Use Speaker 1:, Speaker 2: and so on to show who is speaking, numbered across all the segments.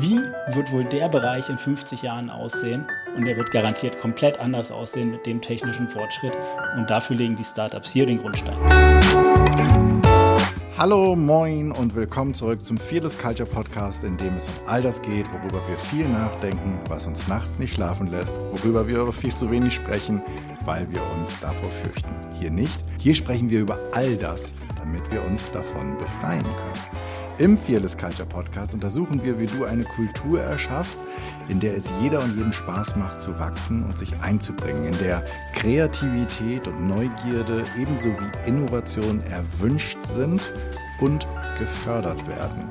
Speaker 1: wie wird wohl der Bereich in 50 Jahren aussehen? Und der wird garantiert komplett anders aussehen mit dem technischen Fortschritt. Und dafür legen die Startups hier den Grundstein.
Speaker 2: Hallo, moin und willkommen zurück zum Fearless Culture Podcast, in dem es um all das geht, worüber wir viel nachdenken, was uns nachts nicht schlafen lässt, worüber wir aber viel zu wenig sprechen, weil wir uns davor fürchten. Hier nicht. Hier sprechen wir über all das, damit wir uns davon befreien können. Im Fearless Culture Podcast untersuchen wir, wie du eine Kultur erschaffst, in der es jeder und jedem Spaß macht zu wachsen und sich einzubringen, in der Kreativität und Neugierde ebenso wie Innovation erwünscht sind und gefördert werden,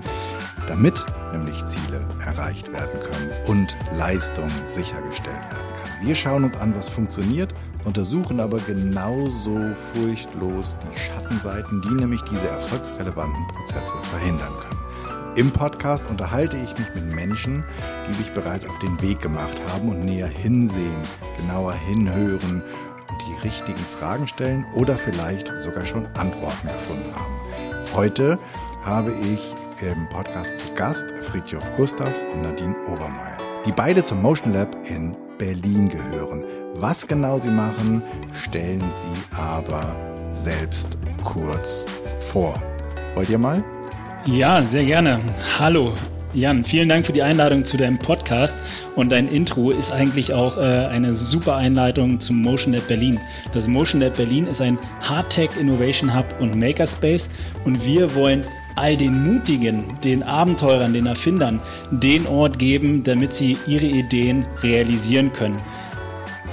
Speaker 2: damit nämlich Ziele erreicht werden können und Leistung sichergestellt werden. Wir schauen uns an, was funktioniert untersuchen aber genauso furchtlos die Schattenseiten, die nämlich diese erfolgsrelevanten Prozesse verhindern können. Im Podcast unterhalte ich mich mit Menschen, die sich bereits auf den Weg gemacht haben und näher hinsehen, genauer hinhören und die richtigen Fragen stellen oder vielleicht sogar schon Antworten gefunden haben. Heute habe ich im Podcast zu Gast Friedhof Gustavs und Nadine Obermeier, die beide zum Motion Lab in Berlin gehören. Was genau sie machen, stellen sie aber selbst kurz vor. Wollt ihr mal?
Speaker 1: Ja, sehr gerne. Hallo. Jan, vielen Dank für die Einladung zu deinem Podcast und dein Intro ist eigentlich auch äh, eine super Einleitung zum Motion Lab Berlin. Das Motion Lab Berlin ist ein Hardtech Innovation Hub und Makerspace und wir wollen all den Mutigen, den Abenteurern, den Erfindern den Ort geben, damit sie ihre Ideen realisieren können.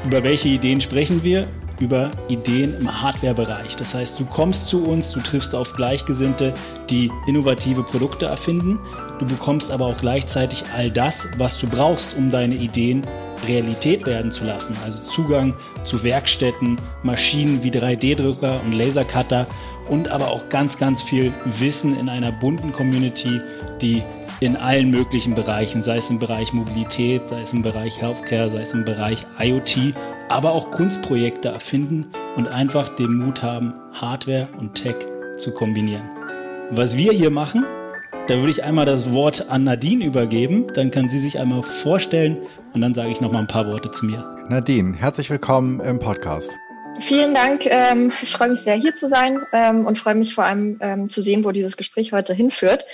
Speaker 1: Über welche Ideen sprechen wir? Über Ideen im Hardware-Bereich. Das heißt, du kommst zu uns, du triffst auf Gleichgesinnte, die innovative Produkte erfinden. Du bekommst aber auch gleichzeitig all das, was du brauchst, um deine Ideen Realität werden zu lassen. Also Zugang zu Werkstätten, Maschinen wie 3D-Drucker und Lasercutter und aber auch ganz, ganz viel Wissen in einer bunten Community, die in allen möglichen Bereichen, sei es im Bereich Mobilität, sei es im Bereich Healthcare, sei es im Bereich IoT, aber auch Kunstprojekte erfinden und einfach den Mut haben, Hardware und Tech zu kombinieren. Was wir hier machen, da würde ich einmal das Wort an Nadine übergeben, dann kann sie sich einmal vorstellen und dann sage ich noch mal ein paar Worte zu mir.
Speaker 2: Nadine, herzlich willkommen im Podcast.
Speaker 3: Vielen Dank. Ähm, ich freue mich sehr, hier zu sein ähm, und freue mich vor allem ähm, zu sehen, wo dieses Gespräch heute hinführt.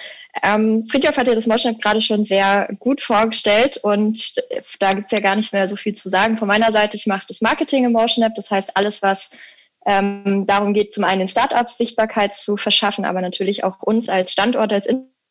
Speaker 3: Ähm, Friedhof hat ja das Motion gerade schon sehr gut vorgestellt und da gibt es ja gar nicht mehr so viel zu sagen. Von meiner Seite, ich mache das Marketing im Motion das heißt alles, was ähm, darum geht, zum einen den Startups Sichtbarkeit zu verschaffen, aber natürlich auch uns als Standort, als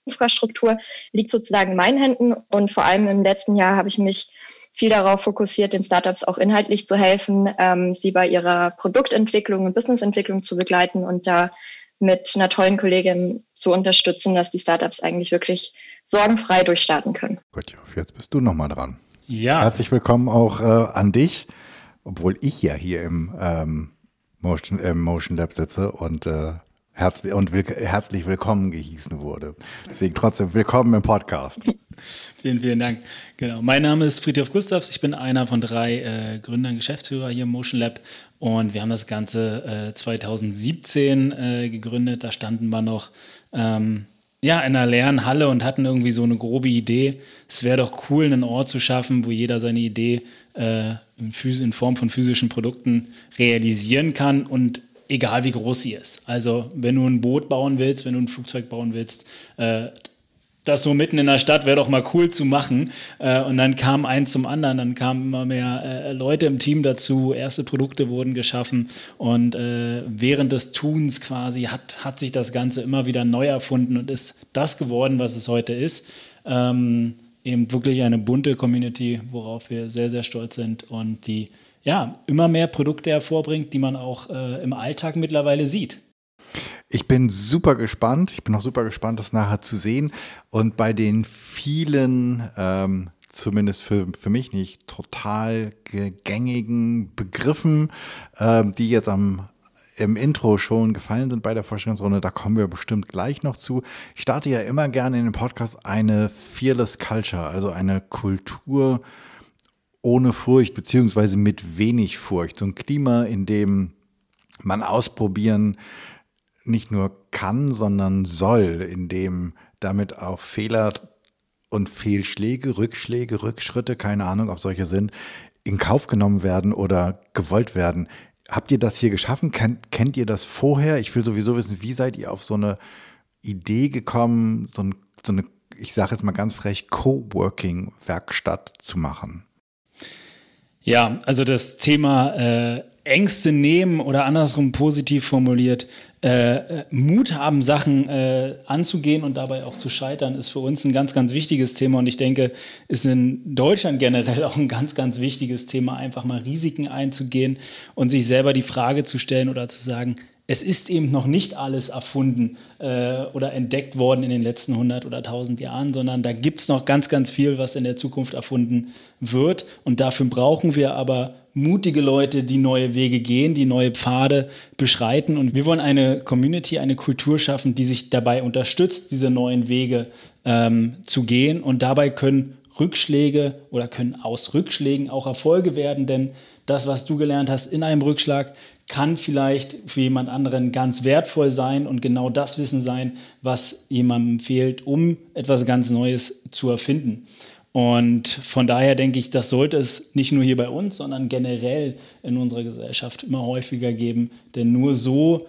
Speaker 3: Infrastruktur liegt sozusagen in meinen Händen und vor allem im letzten Jahr habe ich mich viel darauf fokussiert, den Startups auch inhaltlich zu helfen, ähm, sie bei ihrer Produktentwicklung und Businessentwicklung zu begleiten und da mit einer tollen Kollegin zu unterstützen, dass die Startups eigentlich wirklich sorgenfrei durchstarten können.
Speaker 2: Gut, jetzt bist du nochmal dran. Ja. Herzlich willkommen auch äh, an dich, obwohl ich ja hier im ähm, Motion, äh, Motion Lab sitze und äh, herzlich, und will, herzlich willkommen gehießen wurde. Deswegen trotzdem willkommen im Podcast.
Speaker 1: vielen, vielen Dank. Genau. Mein Name ist Friedhof Gustavs. Ich bin einer von drei äh, Gründern, Geschäftsführer hier im Motion Lab. Und wir haben das Ganze äh, 2017 äh, gegründet. Da standen wir noch ähm, ja, in einer leeren Halle und hatten irgendwie so eine grobe Idee. Es wäre doch cool, einen Ort zu schaffen, wo jeder seine Idee äh, in, in Form von physischen Produkten realisieren kann und egal wie groß sie ist. Also wenn du ein Boot bauen willst, wenn du ein Flugzeug bauen willst, äh, das so mitten in der Stadt wäre doch mal cool zu machen. Äh, und dann kam eins zum anderen, dann kamen immer mehr äh, Leute im Team dazu, erste Produkte wurden geschaffen und äh, während des Tuns quasi hat, hat sich das Ganze immer wieder neu erfunden und ist das geworden, was es heute ist. Ähm, eben wirklich eine bunte Community, worauf wir sehr, sehr stolz sind und die ja, immer mehr Produkte hervorbringt, die man auch äh, im Alltag mittlerweile sieht.
Speaker 2: Ich bin super gespannt. Ich bin auch super gespannt, das nachher zu sehen. Und bei den vielen, ähm, zumindest für, für mich nicht total gängigen Begriffen, ähm, die jetzt am im Intro schon gefallen sind bei der Vorstellungsrunde, da kommen wir bestimmt gleich noch zu. Ich starte ja immer gerne in den Podcast eine Fearless Culture, also eine Kultur, ohne Furcht, beziehungsweise mit wenig Furcht. So ein Klima, in dem man ausprobieren nicht nur kann, sondern soll, in dem damit auch Fehler und Fehlschläge, Rückschläge, Rückschritte, keine Ahnung, ob solche sind, in Kauf genommen werden oder gewollt werden. Habt ihr das hier geschaffen? Kennt, kennt ihr das vorher? Ich will sowieso wissen, wie seid ihr auf so eine Idee gekommen, so, ein, so eine, ich sage jetzt mal ganz frech, Coworking-Werkstatt zu machen?
Speaker 1: Ja, also das Thema äh, Ängste nehmen oder andersrum positiv formuliert, äh, äh, Mut haben, Sachen äh, anzugehen und dabei auch zu scheitern, ist für uns ein ganz, ganz wichtiges Thema. Und ich denke, ist in Deutschland generell auch ein ganz, ganz wichtiges Thema, einfach mal Risiken einzugehen und sich selber die Frage zu stellen oder zu sagen, es ist eben noch nicht alles erfunden äh, oder entdeckt worden in den letzten 100 oder 1000 Jahren, sondern da gibt es noch ganz, ganz viel, was in der Zukunft erfunden wird. Und dafür brauchen wir aber mutige Leute, die neue Wege gehen, die neue Pfade beschreiten. Und wir wollen eine Community, eine Kultur schaffen, die sich dabei unterstützt, diese neuen Wege ähm, zu gehen. Und dabei können Rückschläge oder können aus Rückschlägen auch Erfolge werden, denn das, was du gelernt hast in einem Rückschlag, kann vielleicht für jemand anderen ganz wertvoll sein und genau das Wissen sein, was jemandem fehlt, um etwas ganz Neues zu erfinden. Und von daher denke ich, das sollte es nicht nur hier bei uns, sondern generell in unserer Gesellschaft immer häufiger geben. Denn nur so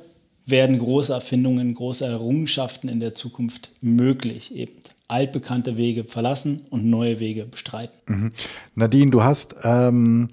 Speaker 1: werden große Erfindungen, große Errungenschaften in der Zukunft möglich. Eben altbekannte Wege verlassen und neue Wege bestreiten.
Speaker 2: Mhm. Nadine, du hast ähm,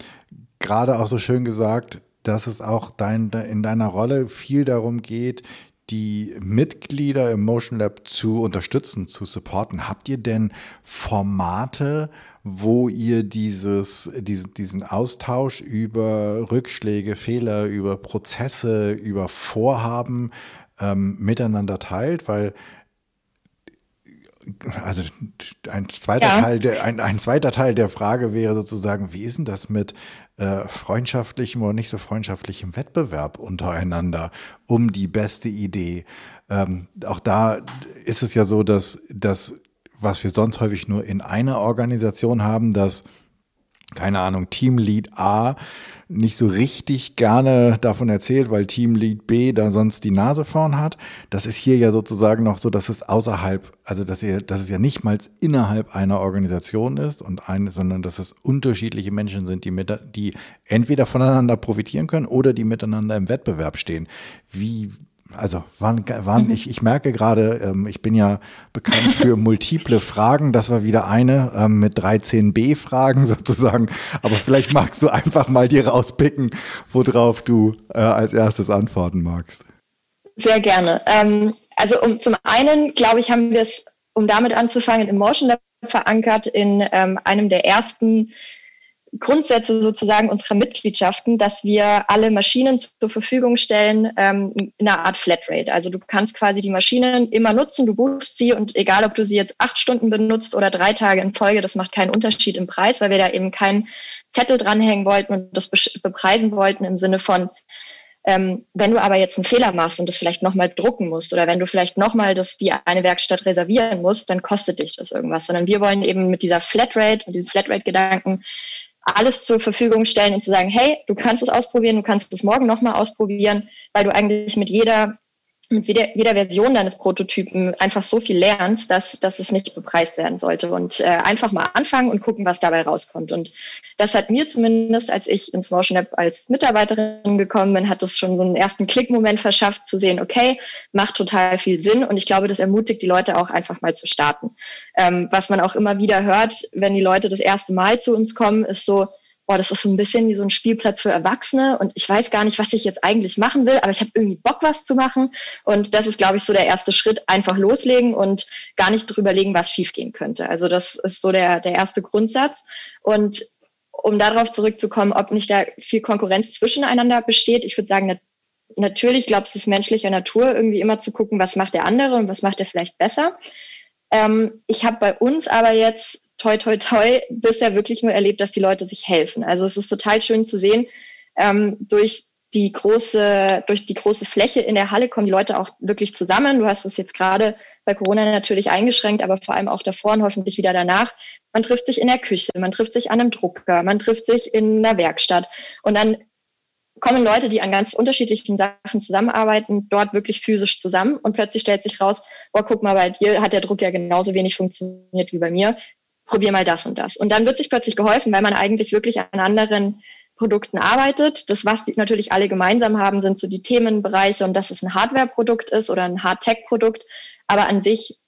Speaker 2: gerade auch so schön gesagt, dass es auch dein, in deiner Rolle viel darum geht, die Mitglieder im Motion Lab zu unterstützen, zu supporten. Habt ihr denn Formate, wo ihr dieses, diesen, diesen Austausch über Rückschläge, Fehler, über Prozesse, über Vorhaben ähm, miteinander teilt? Weil also ein zweiter ja. Teil der ein, ein zweiter Teil der Frage wäre sozusagen, wie ist denn das mit äh, freundschaftlichem oder nicht so freundschaftlichem Wettbewerb untereinander um die beste Idee. Ähm, auch da ist es ja so, dass das, was wir sonst häufig nur in einer Organisation haben, dass keine Ahnung, Teamlead A nicht so richtig gerne davon erzählt, weil Teamlead B da sonst die Nase vorn hat. Das ist hier ja sozusagen noch so, dass es außerhalb, also dass, ihr, dass es ja nicht mal innerhalb einer Organisation ist und eine, sondern dass es unterschiedliche Menschen sind, die, mit, die entweder voneinander profitieren können oder die miteinander im Wettbewerb stehen. Wie, also waren, waren mhm. ich, ich merke gerade, ähm, ich bin ja bekannt für multiple Fragen. Das war wieder eine ähm, mit 13b-Fragen sozusagen. Aber vielleicht magst du einfach mal dir rauspicken, worauf du äh, als erstes antworten magst.
Speaker 3: Sehr gerne. Ähm, also um, zum einen, glaube ich, haben wir es, um damit anzufangen, im Motion Lab verankert in ähm, einem der ersten Grundsätze sozusagen unserer Mitgliedschaften, dass wir alle Maschinen zur Verfügung stellen ähm, in einer Art Flatrate. Also du kannst quasi die Maschinen immer nutzen, du buchst sie und egal, ob du sie jetzt acht Stunden benutzt oder drei Tage in Folge, das macht keinen Unterschied im Preis, weil wir da eben keinen Zettel dranhängen wollten und das bepreisen wollten im Sinne von, ähm, wenn du aber jetzt einen Fehler machst und das vielleicht nochmal drucken musst oder wenn du vielleicht nochmal die eine Werkstatt reservieren musst, dann kostet dich das irgendwas. Sondern wir wollen eben mit dieser Flatrate, mit diesem Flatrate-Gedanken alles zur Verfügung stellen und zu sagen, hey, du kannst es ausprobieren, du kannst es morgen nochmal ausprobieren, weil du eigentlich mit jeder mit jeder, jeder Version deines Prototypen einfach so viel lernst, dass, dass es nicht bepreist werden sollte. Und äh, einfach mal anfangen und gucken, was dabei rauskommt. Und das hat mir zumindest, als ich ins Motion App als Mitarbeiterin gekommen bin, hat es schon so einen ersten Klickmoment verschafft, zu sehen, okay, macht total viel Sinn. Und ich glaube, das ermutigt die Leute auch einfach mal zu starten. Ähm, was man auch immer wieder hört, wenn die Leute das erste Mal zu uns kommen, ist so, boah, das ist so ein bisschen wie so ein Spielplatz für Erwachsene und ich weiß gar nicht, was ich jetzt eigentlich machen will, aber ich habe irgendwie Bock, was zu machen. Und das ist, glaube ich, so der erste Schritt, einfach loslegen und gar nicht drüber legen, was schiefgehen könnte. Also das ist so der, der erste Grundsatz. Und um darauf zurückzukommen, ob nicht da viel Konkurrenz zwischeneinander besteht, ich würde sagen, natürlich, ich glaube, es ist menschlicher Natur, irgendwie immer zu gucken, was macht der andere und was macht er vielleicht besser. Ähm, ich habe bei uns aber jetzt toi, toi, toi, bisher wirklich nur erlebt, dass die Leute sich helfen. Also es ist total schön zu sehen, ähm, durch die große, durch die große Fläche in der Halle kommen die Leute auch wirklich zusammen. Du hast es jetzt gerade bei Corona natürlich eingeschränkt, aber vor allem auch davor und hoffentlich wieder danach. Man trifft sich in der Küche, man trifft sich an einem Drucker, man trifft sich in einer Werkstatt und dann kommen Leute, die an ganz unterschiedlichen Sachen zusammenarbeiten, dort wirklich physisch zusammen und plötzlich stellt sich raus, boah, guck mal, bei dir hat der Druck ja genauso wenig funktioniert wie bei mir. Probier mal das und das. Und dann wird sich plötzlich geholfen, weil man eigentlich wirklich an anderen Produkten arbeitet. Das, was die natürlich alle gemeinsam haben, sind so die Themenbereiche und dass es ein Hardware-Produkt ist oder ein Hard-Tech-Produkt. Aber an sich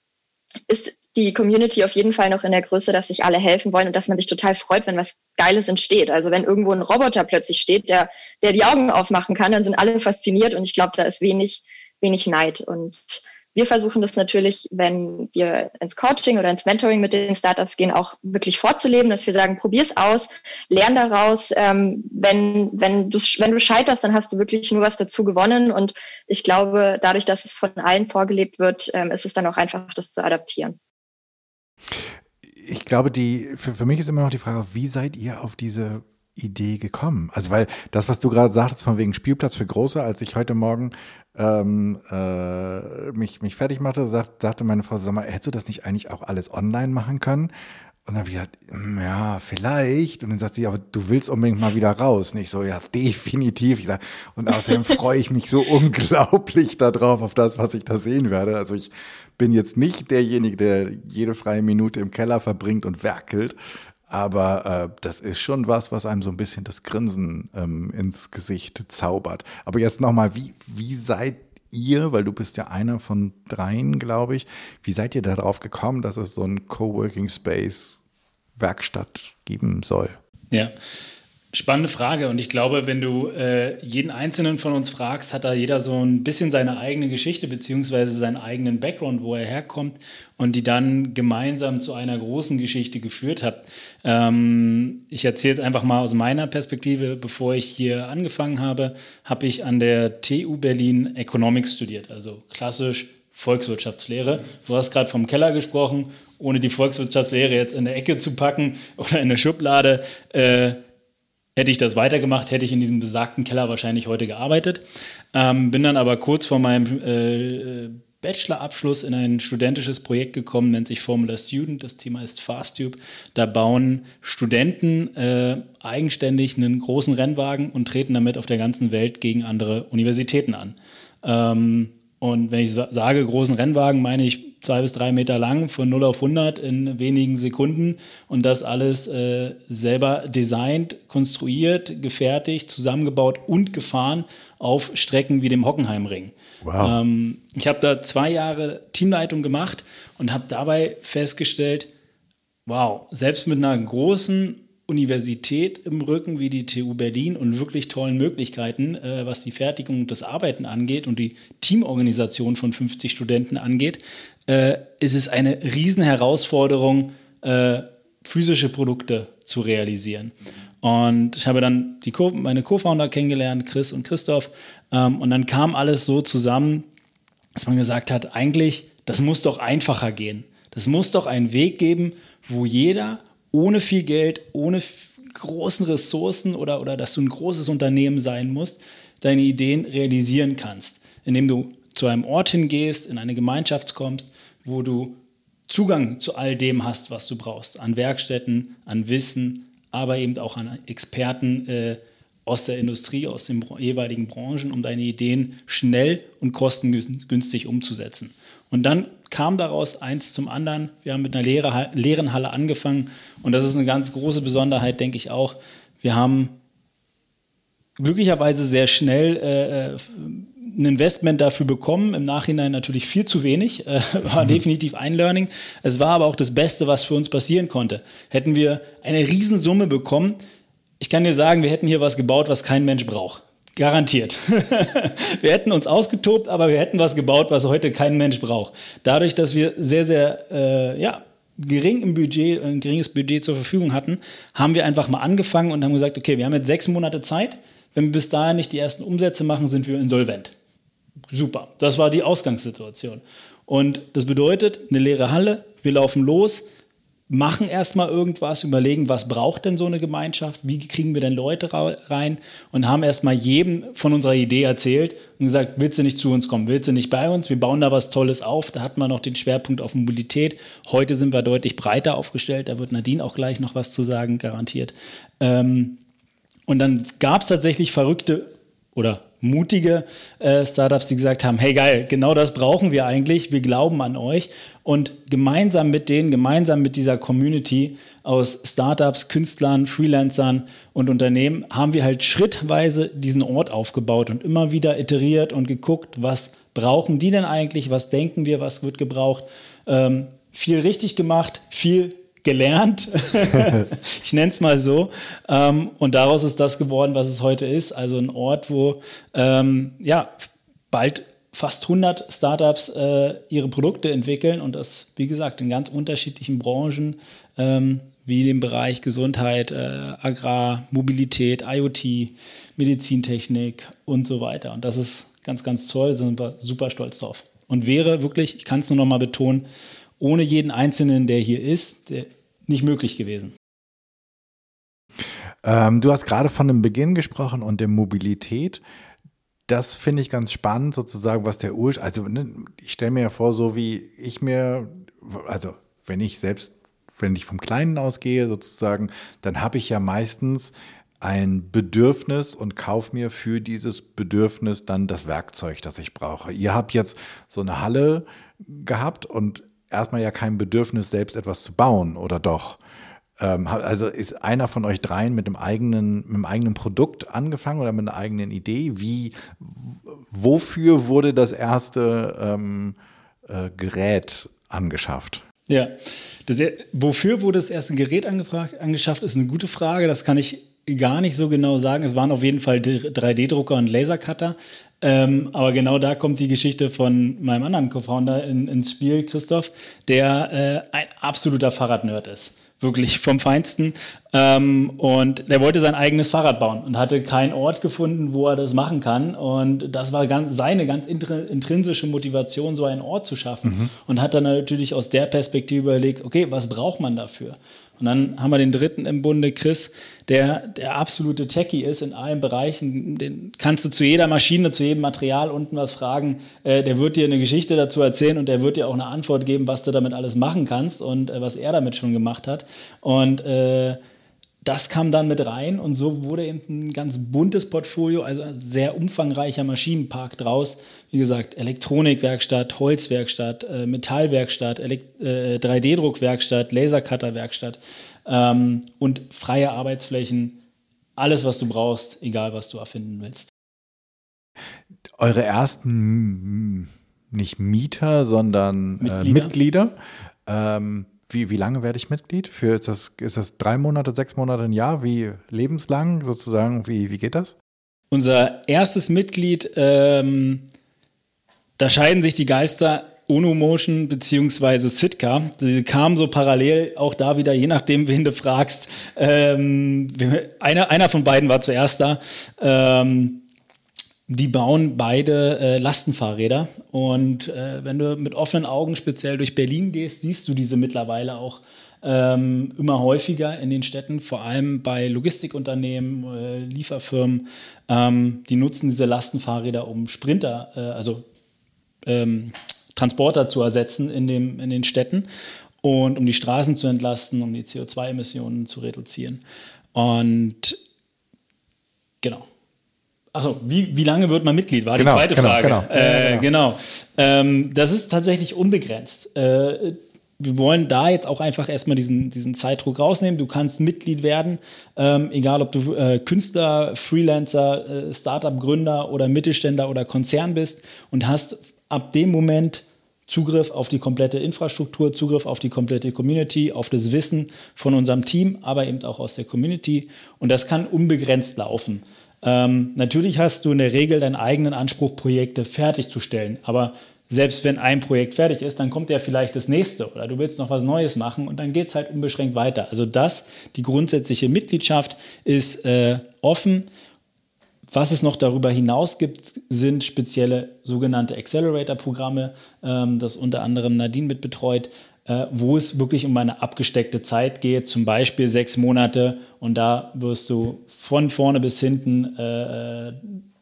Speaker 3: ist die Community auf jeden Fall noch in der Größe, dass sich alle helfen wollen und dass man sich total freut, wenn was Geiles entsteht. Also wenn irgendwo ein Roboter plötzlich steht, der, der die Augen aufmachen kann, dann sind alle fasziniert und ich glaube, da ist wenig, wenig Neid. Und wir versuchen das natürlich, wenn wir ins Coaching oder ins Mentoring mit den Startups gehen, auch wirklich vorzuleben, dass wir sagen, probier's aus, lern daraus. Ähm, wenn, wenn, du, wenn du scheiterst, dann hast du wirklich nur was dazu gewonnen. Und ich glaube, dadurch, dass es von allen vorgelebt wird, ähm, ist es dann auch einfach, das zu adaptieren.
Speaker 2: Ich glaube, die, für, für mich ist immer noch die Frage, wie seid ihr auf diese Idee gekommen? Also, weil das, was du gerade sagtest, von wegen Spielplatz für Große, als ich heute Morgen ähm, äh, mich, mich fertig machte, sagt, sagte meine Frau, sag mal, hättest du das nicht eigentlich auch alles online machen können? Und dann habe ich gesagt, hm, ja, vielleicht. Und dann sagt sie, aber du willst unbedingt mal wieder raus. Und ich so, ja, definitiv. Ich sage, und außerdem freue ich mich so unglaublich darauf, auf das, was ich da sehen werde. Also ich bin jetzt nicht derjenige, der jede freie Minute im Keller verbringt und werkelt. Aber äh, das ist schon was, was einem so ein bisschen das Grinsen ähm, ins Gesicht zaubert. Aber jetzt nochmal, wie, wie seid ihr, weil du bist ja einer von dreien, glaube ich, wie seid ihr darauf gekommen, dass es so ein Coworking Space Werkstatt geben soll?
Speaker 1: Ja, Spannende Frage. Und ich glaube, wenn du äh, jeden Einzelnen von uns fragst, hat da jeder so ein bisschen seine eigene Geschichte beziehungsweise seinen eigenen Background, wo er herkommt und die dann gemeinsam zu einer großen Geschichte geführt hat. Ähm, ich erzähle jetzt einfach mal aus meiner Perspektive. Bevor ich hier angefangen habe, habe ich an der TU Berlin Economics studiert, also klassisch Volkswirtschaftslehre. Du hast gerade vom Keller gesprochen. Ohne die Volkswirtschaftslehre jetzt in der Ecke zu packen oder in der Schublade, äh, Hätte ich das weitergemacht, hätte ich in diesem besagten Keller wahrscheinlich heute gearbeitet. Ähm, bin dann aber kurz vor meinem äh, Bachelorabschluss in ein studentisches Projekt gekommen, nennt sich Formula Student. Das Thema ist FastTube. Da bauen Studenten äh, eigenständig einen großen Rennwagen und treten damit auf der ganzen Welt gegen andere Universitäten an. Ähm, und wenn ich sage großen Rennwagen, meine ich zwei bis drei Meter lang, von 0 auf 100 in wenigen Sekunden und das alles äh, selber designt, konstruiert, gefertigt, zusammengebaut und gefahren auf Strecken wie dem Hockenheimring. Wow. Ähm, ich habe da zwei Jahre Teamleitung gemacht und habe dabei festgestellt, wow, selbst mit einer großen Universität im Rücken wie die TU Berlin und wirklich tollen Möglichkeiten, äh, was die Fertigung und das Arbeiten angeht und die Teamorganisation von 50 Studenten angeht, äh, ist es eine Riesenherausforderung, äh, physische Produkte zu realisieren. Und ich habe dann die Co meine Co-Founder kennengelernt, Chris und Christoph. Ähm, und dann kam alles so zusammen, dass man gesagt hat, eigentlich, das muss doch einfacher gehen. Das muss doch einen Weg geben, wo jeder ohne viel Geld, ohne großen Ressourcen oder, oder dass du ein großes Unternehmen sein musst, deine Ideen realisieren kannst, indem du zu einem Ort hingehst, in eine Gemeinschaft kommst, wo du Zugang zu all dem hast, was du brauchst, an Werkstätten, an Wissen, aber eben auch an Experten äh, aus der Industrie, aus den jeweiligen Branchen, um deine Ideen schnell und kostengünstig umzusetzen. Und dann kam daraus eins zum anderen. Wir haben mit einer leeren Halle angefangen und das ist eine ganz große Besonderheit, denke ich auch. Wir haben glücklicherweise sehr schnell äh, äh ein Investment dafür bekommen. Im Nachhinein natürlich viel zu wenig. Äh, war definitiv ein Learning. Es war aber auch das Beste, was für uns passieren konnte. Hätten wir eine Riesensumme bekommen, ich kann dir sagen, wir hätten hier was gebaut, was kein Mensch braucht. Garantiert. wir hätten uns ausgetobt, aber wir hätten was gebaut, was heute kein Mensch braucht. Dadurch, dass wir sehr, sehr, äh, ja, gering im Budget, ein geringes Budget zur Verfügung hatten, haben wir einfach mal angefangen und haben gesagt, okay, wir haben jetzt sechs Monate Zeit. Wenn wir bis dahin nicht die ersten Umsätze machen, sind wir insolvent. Super. Das war die Ausgangssituation. Und das bedeutet, eine leere Halle, wir laufen los, machen erstmal irgendwas, überlegen, was braucht denn so eine Gemeinschaft, wie kriegen wir denn Leute rein und haben erstmal jedem von unserer Idee erzählt und gesagt, willst du nicht zu uns kommen, willst du nicht bei uns, wir bauen da was Tolles auf, da hat man noch den Schwerpunkt auf Mobilität, heute sind wir deutlich breiter aufgestellt, da wird Nadine auch gleich noch was zu sagen, garantiert. Ähm, und dann gab es tatsächlich verrückte oder mutige äh, Startups, die gesagt haben, hey geil, genau das brauchen wir eigentlich, wir glauben an euch und gemeinsam mit denen, gemeinsam mit dieser Community aus Startups, Künstlern, Freelancern und Unternehmen haben wir halt schrittweise diesen Ort aufgebaut und immer wieder iteriert und geguckt, was brauchen die denn eigentlich, was denken wir, was wird gebraucht. Ähm, viel richtig gemacht, viel gelernt. ich nenne es mal so. Ähm, und daraus ist das geworden, was es heute ist. Also ein Ort, wo ähm, ja bald fast 100 Startups äh, ihre Produkte entwickeln und das, wie gesagt, in ganz unterschiedlichen Branchen, ähm, wie dem Bereich Gesundheit, äh, Agrar, Mobilität, IoT, Medizintechnik und so weiter. Und das ist ganz, ganz toll, sind wir super stolz drauf. Und wäre wirklich, ich kann es nur noch mal betonen, ohne jeden Einzelnen, der hier ist, nicht möglich gewesen.
Speaker 2: Ähm, du hast gerade von dem Beginn gesprochen und der Mobilität. Das finde ich ganz spannend, sozusagen, was der Ursprung, also ne, ich stelle mir ja vor, so wie ich mir, also wenn ich selbst, wenn ich vom Kleinen ausgehe, sozusagen, dann habe ich ja meistens ein Bedürfnis und kaufe mir für dieses Bedürfnis dann das Werkzeug, das ich brauche. Ihr habt jetzt so eine Halle gehabt und erstmal ja kein Bedürfnis, selbst etwas zu bauen, oder doch? Ähm, also ist einer von euch dreien mit dem eigenen, mit dem eigenen Produkt angefangen oder mit einer eigenen Idee? Wie, wofür wurde das erste ähm, äh, Gerät angeschafft?
Speaker 1: Ja, das, wofür wurde das erste Gerät angeschafft, ist eine gute Frage. Das kann ich gar nicht so genau sagen. Es waren auf jeden Fall 3D-Drucker und Lasercutter. Ähm, aber genau da kommt die Geschichte von meinem anderen Co-Founder in, ins Spiel, Christoph, der äh, ein absoluter Fahrradnerd ist. Wirklich vom Feinsten. Ähm, und der wollte sein eigenes Fahrrad bauen und hatte keinen Ort gefunden, wo er das machen kann. Und das war ganz, seine ganz intrinsische Motivation, so einen Ort zu schaffen. Mhm. Und hat dann natürlich aus der Perspektive überlegt, okay, was braucht man dafür? Und dann haben wir den dritten im Bunde, Chris, der der absolute Techie ist in allen Bereichen. Den kannst du zu jeder Maschine, zu jedem Material unten was fragen. Äh, der wird dir eine Geschichte dazu erzählen und der wird dir auch eine Antwort geben, was du damit alles machen kannst und äh, was er damit schon gemacht hat. Und äh, das kam dann mit rein und so wurde eben ein ganz buntes Portfolio, also ein sehr umfangreicher Maschinenpark draus. Wie gesagt, Elektronikwerkstatt, Holzwerkstatt, äh, Metallwerkstatt, äh, 3D-Druckwerkstatt, Lasercutterwerkstatt ähm, und freie Arbeitsflächen. Alles, was du brauchst, egal was du erfinden willst.
Speaker 2: Eure ersten nicht Mieter, sondern Mitglieder, äh, Mitglieder ähm, wie, wie lange werde ich Mitglied? Für ist das, ist das drei Monate, sechs Monate, ein Jahr? Wie lebenslang sozusagen? Wie, wie geht das?
Speaker 1: Unser erstes Mitglied, ähm, da scheiden sich die Geister. Uno Motion beziehungsweise Sitka. Sie kamen so parallel auch da wieder, je nachdem, wen du fragst. Ähm, einer, einer von beiden war zuerst da. Ähm, die bauen beide äh, Lastenfahrräder. Und äh, wenn du mit offenen Augen speziell durch Berlin gehst, siehst du diese mittlerweile auch ähm, immer häufiger in den Städten, vor allem bei Logistikunternehmen, äh, Lieferfirmen. Ähm, die nutzen diese Lastenfahrräder, um Sprinter, äh, also ähm, Transporter zu ersetzen in, dem, in den Städten und um die Straßen zu entlasten, um die CO2-Emissionen zu reduzieren. Und genau. Achso, wie, wie lange wird man Mitglied? War genau, die zweite
Speaker 2: genau,
Speaker 1: Frage.
Speaker 2: Genau,
Speaker 1: äh, genau. genau. Ähm, das ist tatsächlich unbegrenzt. Äh, wir wollen da jetzt auch einfach erstmal diesen, diesen Zeitdruck rausnehmen. Du kannst Mitglied werden, ähm, egal ob du äh, Künstler, Freelancer, äh, Startup-Gründer oder Mittelständler oder Konzern bist und hast ab dem Moment Zugriff auf die komplette Infrastruktur, Zugriff auf die komplette Community, auf das Wissen von unserem Team, aber eben auch aus der Community. Und das kann unbegrenzt laufen. Ähm, natürlich hast du in der Regel deinen eigenen Anspruch, Projekte fertigzustellen. Aber selbst wenn ein Projekt fertig ist, dann kommt ja vielleicht das nächste oder du willst noch was Neues machen und dann geht es halt unbeschränkt weiter. Also das, die grundsätzliche Mitgliedschaft ist äh, offen. Was es noch darüber hinaus gibt, sind spezielle sogenannte Accelerator-Programme, ähm, das unter anderem Nadine mit betreut, wo es wirklich um eine abgesteckte Zeit geht, zum Beispiel sechs Monate und da wirst du von vorne bis hinten äh, äh,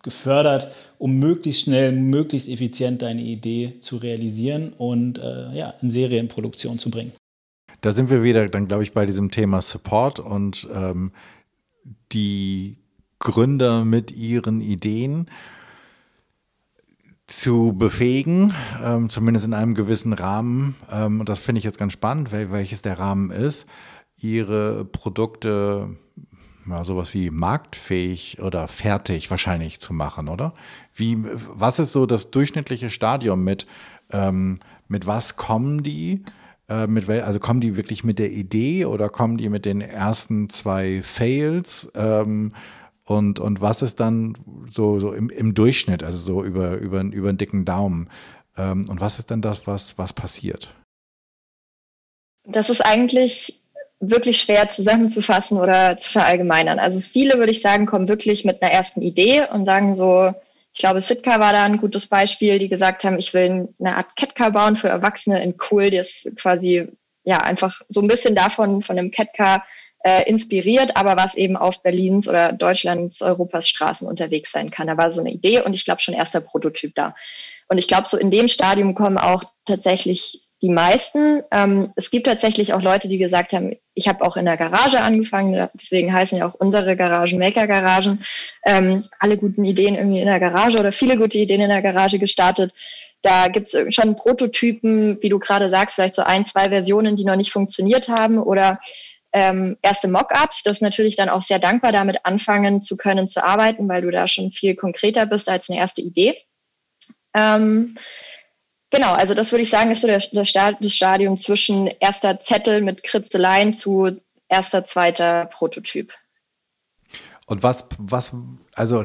Speaker 1: gefördert, um möglichst schnell, möglichst effizient deine Idee zu realisieren und äh, ja, in Serienproduktion zu bringen.
Speaker 2: Da sind wir wieder dann, glaube ich, bei diesem Thema Support und ähm, die Gründer mit ihren Ideen zu befähigen, ähm, zumindest in einem gewissen Rahmen. Ähm, und das finde ich jetzt ganz spannend, wel welches der Rahmen ist, ihre Produkte ja, sowas wie marktfähig oder fertig wahrscheinlich zu machen, oder? Wie, was ist so das durchschnittliche Stadium mit, ähm, mit was kommen die? Äh, mit also kommen die wirklich mit der Idee oder kommen die mit den ersten zwei Fails? Ähm, und, und was ist dann so, so im, im Durchschnitt, also so über, über, über einen dicken Daumen? Ähm, und was ist dann das, was, was passiert?
Speaker 3: Das ist eigentlich wirklich schwer zusammenzufassen oder zu verallgemeinern. Also viele, würde ich sagen, kommen wirklich mit einer ersten Idee und sagen so, ich glaube, Sitka war da ein gutes Beispiel, die gesagt haben, ich will eine Art Catcar bauen für Erwachsene in cool, die ist quasi ja einfach so ein bisschen davon, von einem Catcar äh, inspiriert, aber was eben auf Berlins oder Deutschlands, Europas Straßen unterwegs sein kann. Da war so eine Idee und ich glaube schon erster Prototyp da. Und ich glaube, so in dem Stadium kommen auch tatsächlich die meisten. Ähm, es gibt tatsächlich auch Leute, die gesagt haben, ich habe auch in der Garage angefangen, deswegen heißen ja auch unsere Garagen Maker-Garagen. Ähm, alle guten Ideen irgendwie in der Garage oder viele gute Ideen in der Garage gestartet. Da gibt es schon Prototypen, wie du gerade sagst, vielleicht so ein, zwei Versionen, die noch nicht funktioniert haben oder ähm, erste Mockups. Das natürlich dann auch sehr dankbar, damit anfangen zu können zu arbeiten, weil du da schon viel konkreter bist als eine erste Idee. Ähm, Genau, also das würde ich sagen, ist so der, der das Stadium zwischen erster Zettel mit Kritzeleien zu erster, zweiter Prototyp.
Speaker 2: Und was, was, also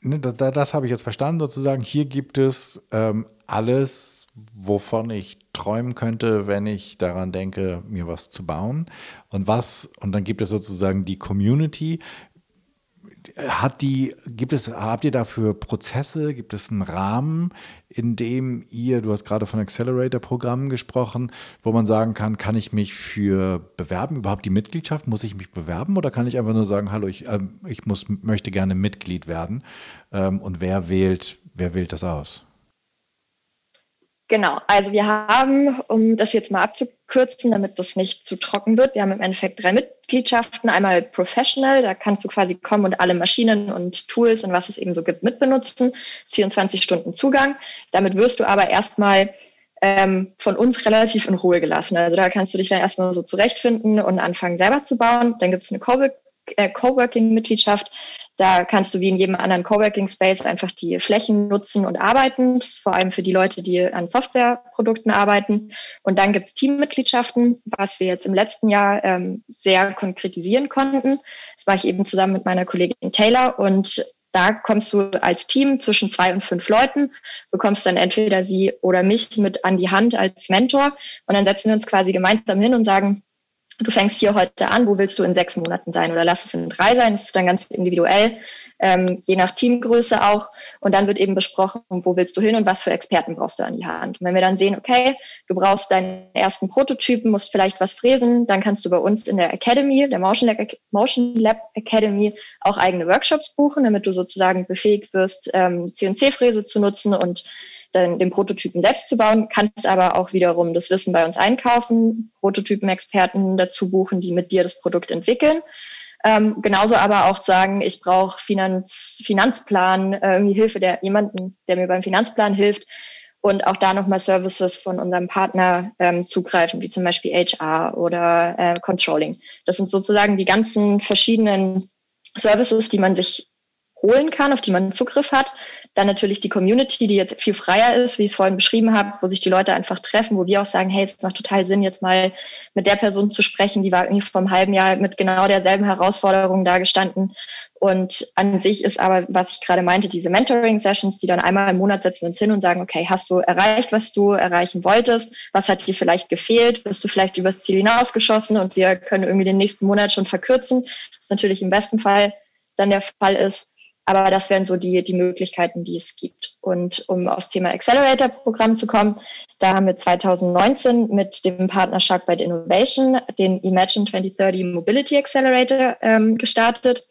Speaker 2: ne, das, das habe ich jetzt verstanden sozusagen. Hier gibt es ähm, alles, wovon ich träumen könnte, wenn ich daran denke, mir was zu bauen. Und was, und dann gibt es sozusagen die Community, hat die, gibt es, habt ihr dafür Prozesse? Gibt es einen Rahmen, in dem ihr, du hast gerade von Accelerator-Programmen gesprochen, wo man sagen kann, kann ich mich für bewerben? Überhaupt die Mitgliedschaft? Muss ich mich bewerben oder kann ich einfach nur sagen, hallo, ich, äh, ich muss, möchte gerne Mitglied werden? Ähm, und wer wählt, wer wählt das aus?
Speaker 3: Genau, also wir haben, um das jetzt mal abzukürzen, damit das nicht zu trocken wird, wir haben im Endeffekt drei Mitgliedschaften. Einmal Professional, da kannst du quasi kommen und alle Maschinen und Tools und was es eben so gibt mitbenutzen. Das ist 24 Stunden Zugang. Damit wirst du aber erstmal ähm, von uns relativ in Ruhe gelassen. Also da kannst du dich dann erstmal so zurechtfinden und anfangen selber zu bauen. Dann gibt es eine äh, Coworking-Mitgliedschaft. Da kannst du wie in jedem anderen Coworking Space einfach die Flächen nutzen und arbeiten. Das ist vor allem für die Leute, die an Softwareprodukten arbeiten. Und dann gibt es Teammitgliedschaften, was wir jetzt im letzten Jahr ähm, sehr konkretisieren konnten. Das mache ich eben zusammen mit meiner Kollegin Taylor und da kommst du als Team zwischen zwei und fünf Leuten, bekommst dann entweder sie oder mich mit an die Hand als Mentor und dann setzen wir uns quasi gemeinsam hin und sagen, du fängst hier heute an, wo willst du in sechs Monaten sein oder lass es in drei sein, das ist dann ganz individuell, ähm, je nach Teamgröße auch. Und dann wird eben besprochen, wo willst du hin und was für Experten brauchst du an die Hand. Und wenn wir dann sehen, okay, du brauchst deinen ersten Prototypen, musst vielleicht was fräsen, dann kannst du bei uns in der Academy, der Motion Lab, Motion Lab Academy, auch eigene Workshops buchen, damit du sozusagen befähigt wirst, ähm, CNC-Fräse zu nutzen und dann den Prototypen selbst zu bauen, kannst aber auch wiederum das Wissen bei uns einkaufen, Prototypenexperten dazu buchen, die mit dir das Produkt entwickeln. Ähm, genauso aber auch sagen, ich brauche Finanz, Finanzplan, äh, irgendwie Hilfe der jemanden, der mir beim Finanzplan hilft und auch da nochmal Services von unserem Partner ähm, zugreifen, wie zum Beispiel HR oder äh, Controlling. Das sind sozusagen die ganzen verschiedenen Services, die man sich holen kann, auf die man Zugriff hat. Dann natürlich die Community, die jetzt viel freier ist, wie ich es vorhin beschrieben habe, wo sich die Leute einfach treffen, wo wir auch sagen, hey, es macht total Sinn, jetzt mal mit der Person zu sprechen, die war irgendwie vor einem halben Jahr mit genau derselben Herausforderung da gestanden. Und an sich ist aber, was ich gerade meinte, diese Mentoring-Sessions, die dann einmal im Monat setzen uns hin und sagen, okay, hast du erreicht, was du erreichen wolltest? Was hat dir vielleicht gefehlt? Bist du vielleicht übers Ziel hinausgeschossen und wir können irgendwie den nächsten Monat schon verkürzen? Das ist natürlich im besten Fall dann der Fall ist. Aber das wären so die, die Möglichkeiten, die es gibt. Und um aufs Thema Accelerator-Programm zu kommen, da haben wir 2019 mit dem Partner Sharkbite Innovation den Imagine 2030 Mobility Accelerator ähm, gestartet.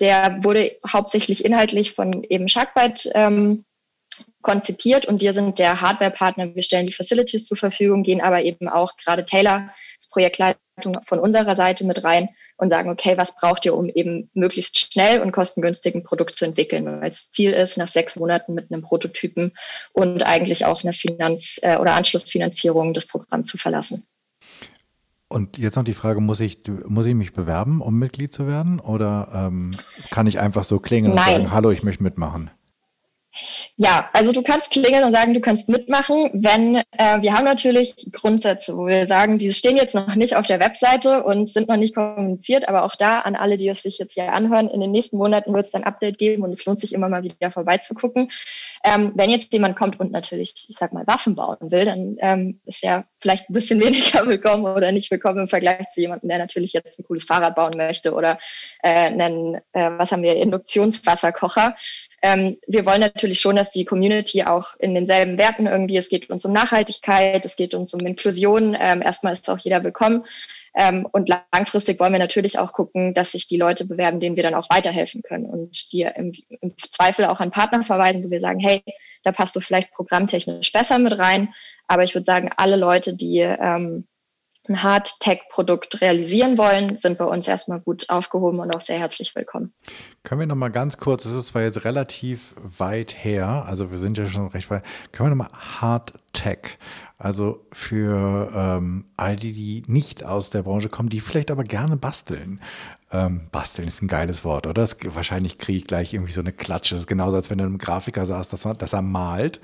Speaker 3: Der wurde hauptsächlich inhaltlich von eben Sharkbite ähm, konzipiert und wir sind der Hardware-Partner. Wir stellen die Facilities zur Verfügung, gehen aber eben auch gerade Taylor, das Projektleitung von unserer Seite mit rein und sagen, okay, was braucht ihr, um eben möglichst schnell und kostengünstig ein Produkt zu entwickeln? Weil das Ziel ist, nach sechs Monaten mit einem Prototypen und eigentlich auch eine Finanz- äh, oder Anschlussfinanzierung das Programm zu verlassen.
Speaker 2: Und jetzt noch die Frage, muss ich, muss ich mich bewerben, um Mitglied zu werden? Oder ähm, kann ich einfach so klingen und sagen, hallo, ich möchte mitmachen?
Speaker 3: Ja, also du kannst klingeln und sagen, du kannst mitmachen, wenn äh, wir haben natürlich Grundsätze, wo wir sagen, die stehen jetzt noch nicht auf der Webseite und sind noch nicht kommuniziert, aber auch da an alle, die es sich jetzt hier anhören, in den nächsten Monaten wird es ein Update geben und es lohnt sich immer mal wieder vorbeizugucken. Ähm, wenn jetzt jemand kommt und natürlich, ich sag mal, Waffen bauen will, dann ähm, ist er vielleicht ein bisschen weniger willkommen oder nicht willkommen im Vergleich zu jemandem, der natürlich jetzt ein cooles Fahrrad bauen möchte oder äh, einen, äh, was haben wir, Induktionswasserkocher. Ähm, wir wollen natürlich schon, dass die Community auch in denselben Werten irgendwie, es geht uns um Nachhaltigkeit, es geht uns um Inklusion, ähm, erstmal ist auch jeder willkommen. Ähm, und langfristig wollen wir natürlich auch gucken, dass sich die Leute bewerben, denen wir dann auch weiterhelfen können und die im, im Zweifel auch an Partner verweisen, wo wir sagen, hey, da passt du vielleicht programmtechnisch besser mit rein. Aber ich würde sagen, alle Leute, die ähm, ein Hard-Tech-Produkt realisieren wollen, sind bei uns erstmal gut aufgehoben und auch sehr herzlich willkommen.
Speaker 2: Können wir noch mal ganz kurz, das ist zwar jetzt relativ weit her, also wir sind ja schon recht weit, können wir noch mal Hard-Tech, also für ähm, all die, die nicht aus der Branche kommen, die vielleicht aber gerne basteln. Ähm, basteln ist ein geiles Wort, oder? Das, wahrscheinlich kriege ich gleich irgendwie so eine Klatsche. Das ist genauso, als wenn du einem Grafiker sagst, dass, dass er malt.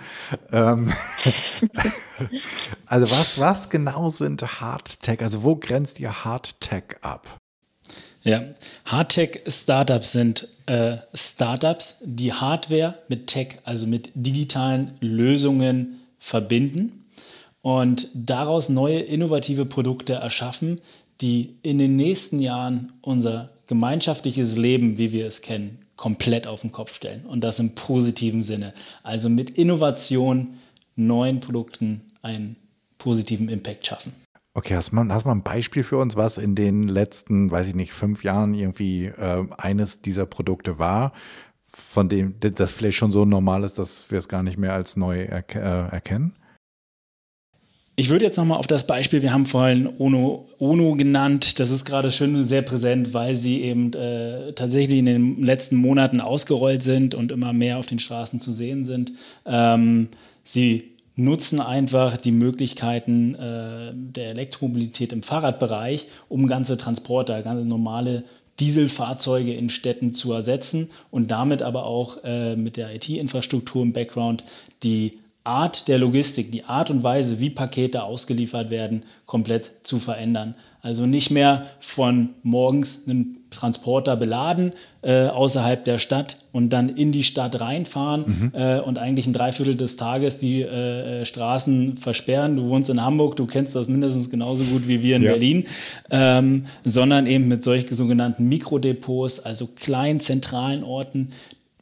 Speaker 2: Ähm also was, was genau sind Hardtech? Also wo grenzt ihr Hardtech ab?
Speaker 1: Ja, Hardtech-Startups sind äh, Startups, die Hardware mit Tech, also mit digitalen Lösungen verbinden und daraus neue innovative Produkte erschaffen, die in den nächsten Jahren unser gemeinschaftliches Leben, wie wir es kennen, komplett auf den Kopf stellen. Und das im positiven Sinne. Also mit Innovation, neuen Produkten einen positiven Impact schaffen.
Speaker 2: Okay, hast mal, hast mal ein Beispiel für uns, was in den letzten, weiß ich nicht, fünf Jahren irgendwie äh, eines dieser Produkte war, von dem das vielleicht schon so normal ist, dass wir es gar nicht mehr als neu erke äh, erkennen?
Speaker 1: Ich würde jetzt nochmal auf das Beispiel, wir haben vorhin Ono, Ono genannt, das ist gerade schön sehr präsent, weil sie eben äh, tatsächlich in den letzten Monaten ausgerollt sind und immer mehr auf den Straßen zu sehen sind. Ähm, sie nutzen einfach die Möglichkeiten äh, der Elektromobilität im Fahrradbereich, um ganze Transporter, ganz normale Dieselfahrzeuge in Städten zu ersetzen und damit aber auch äh, mit der IT-Infrastruktur im Background die Art der Logistik, die Art und Weise, wie Pakete ausgeliefert werden, komplett zu verändern. Also nicht mehr von morgens einen Transporter beladen äh, außerhalb der Stadt und dann in die Stadt reinfahren mhm. äh, und eigentlich ein Dreiviertel des Tages die äh, Straßen versperren. Du wohnst in Hamburg, du kennst das mindestens genauso gut wie wir in ja. Berlin, ähm, sondern eben mit solchen sogenannten Mikrodepots, also kleinen zentralen Orten,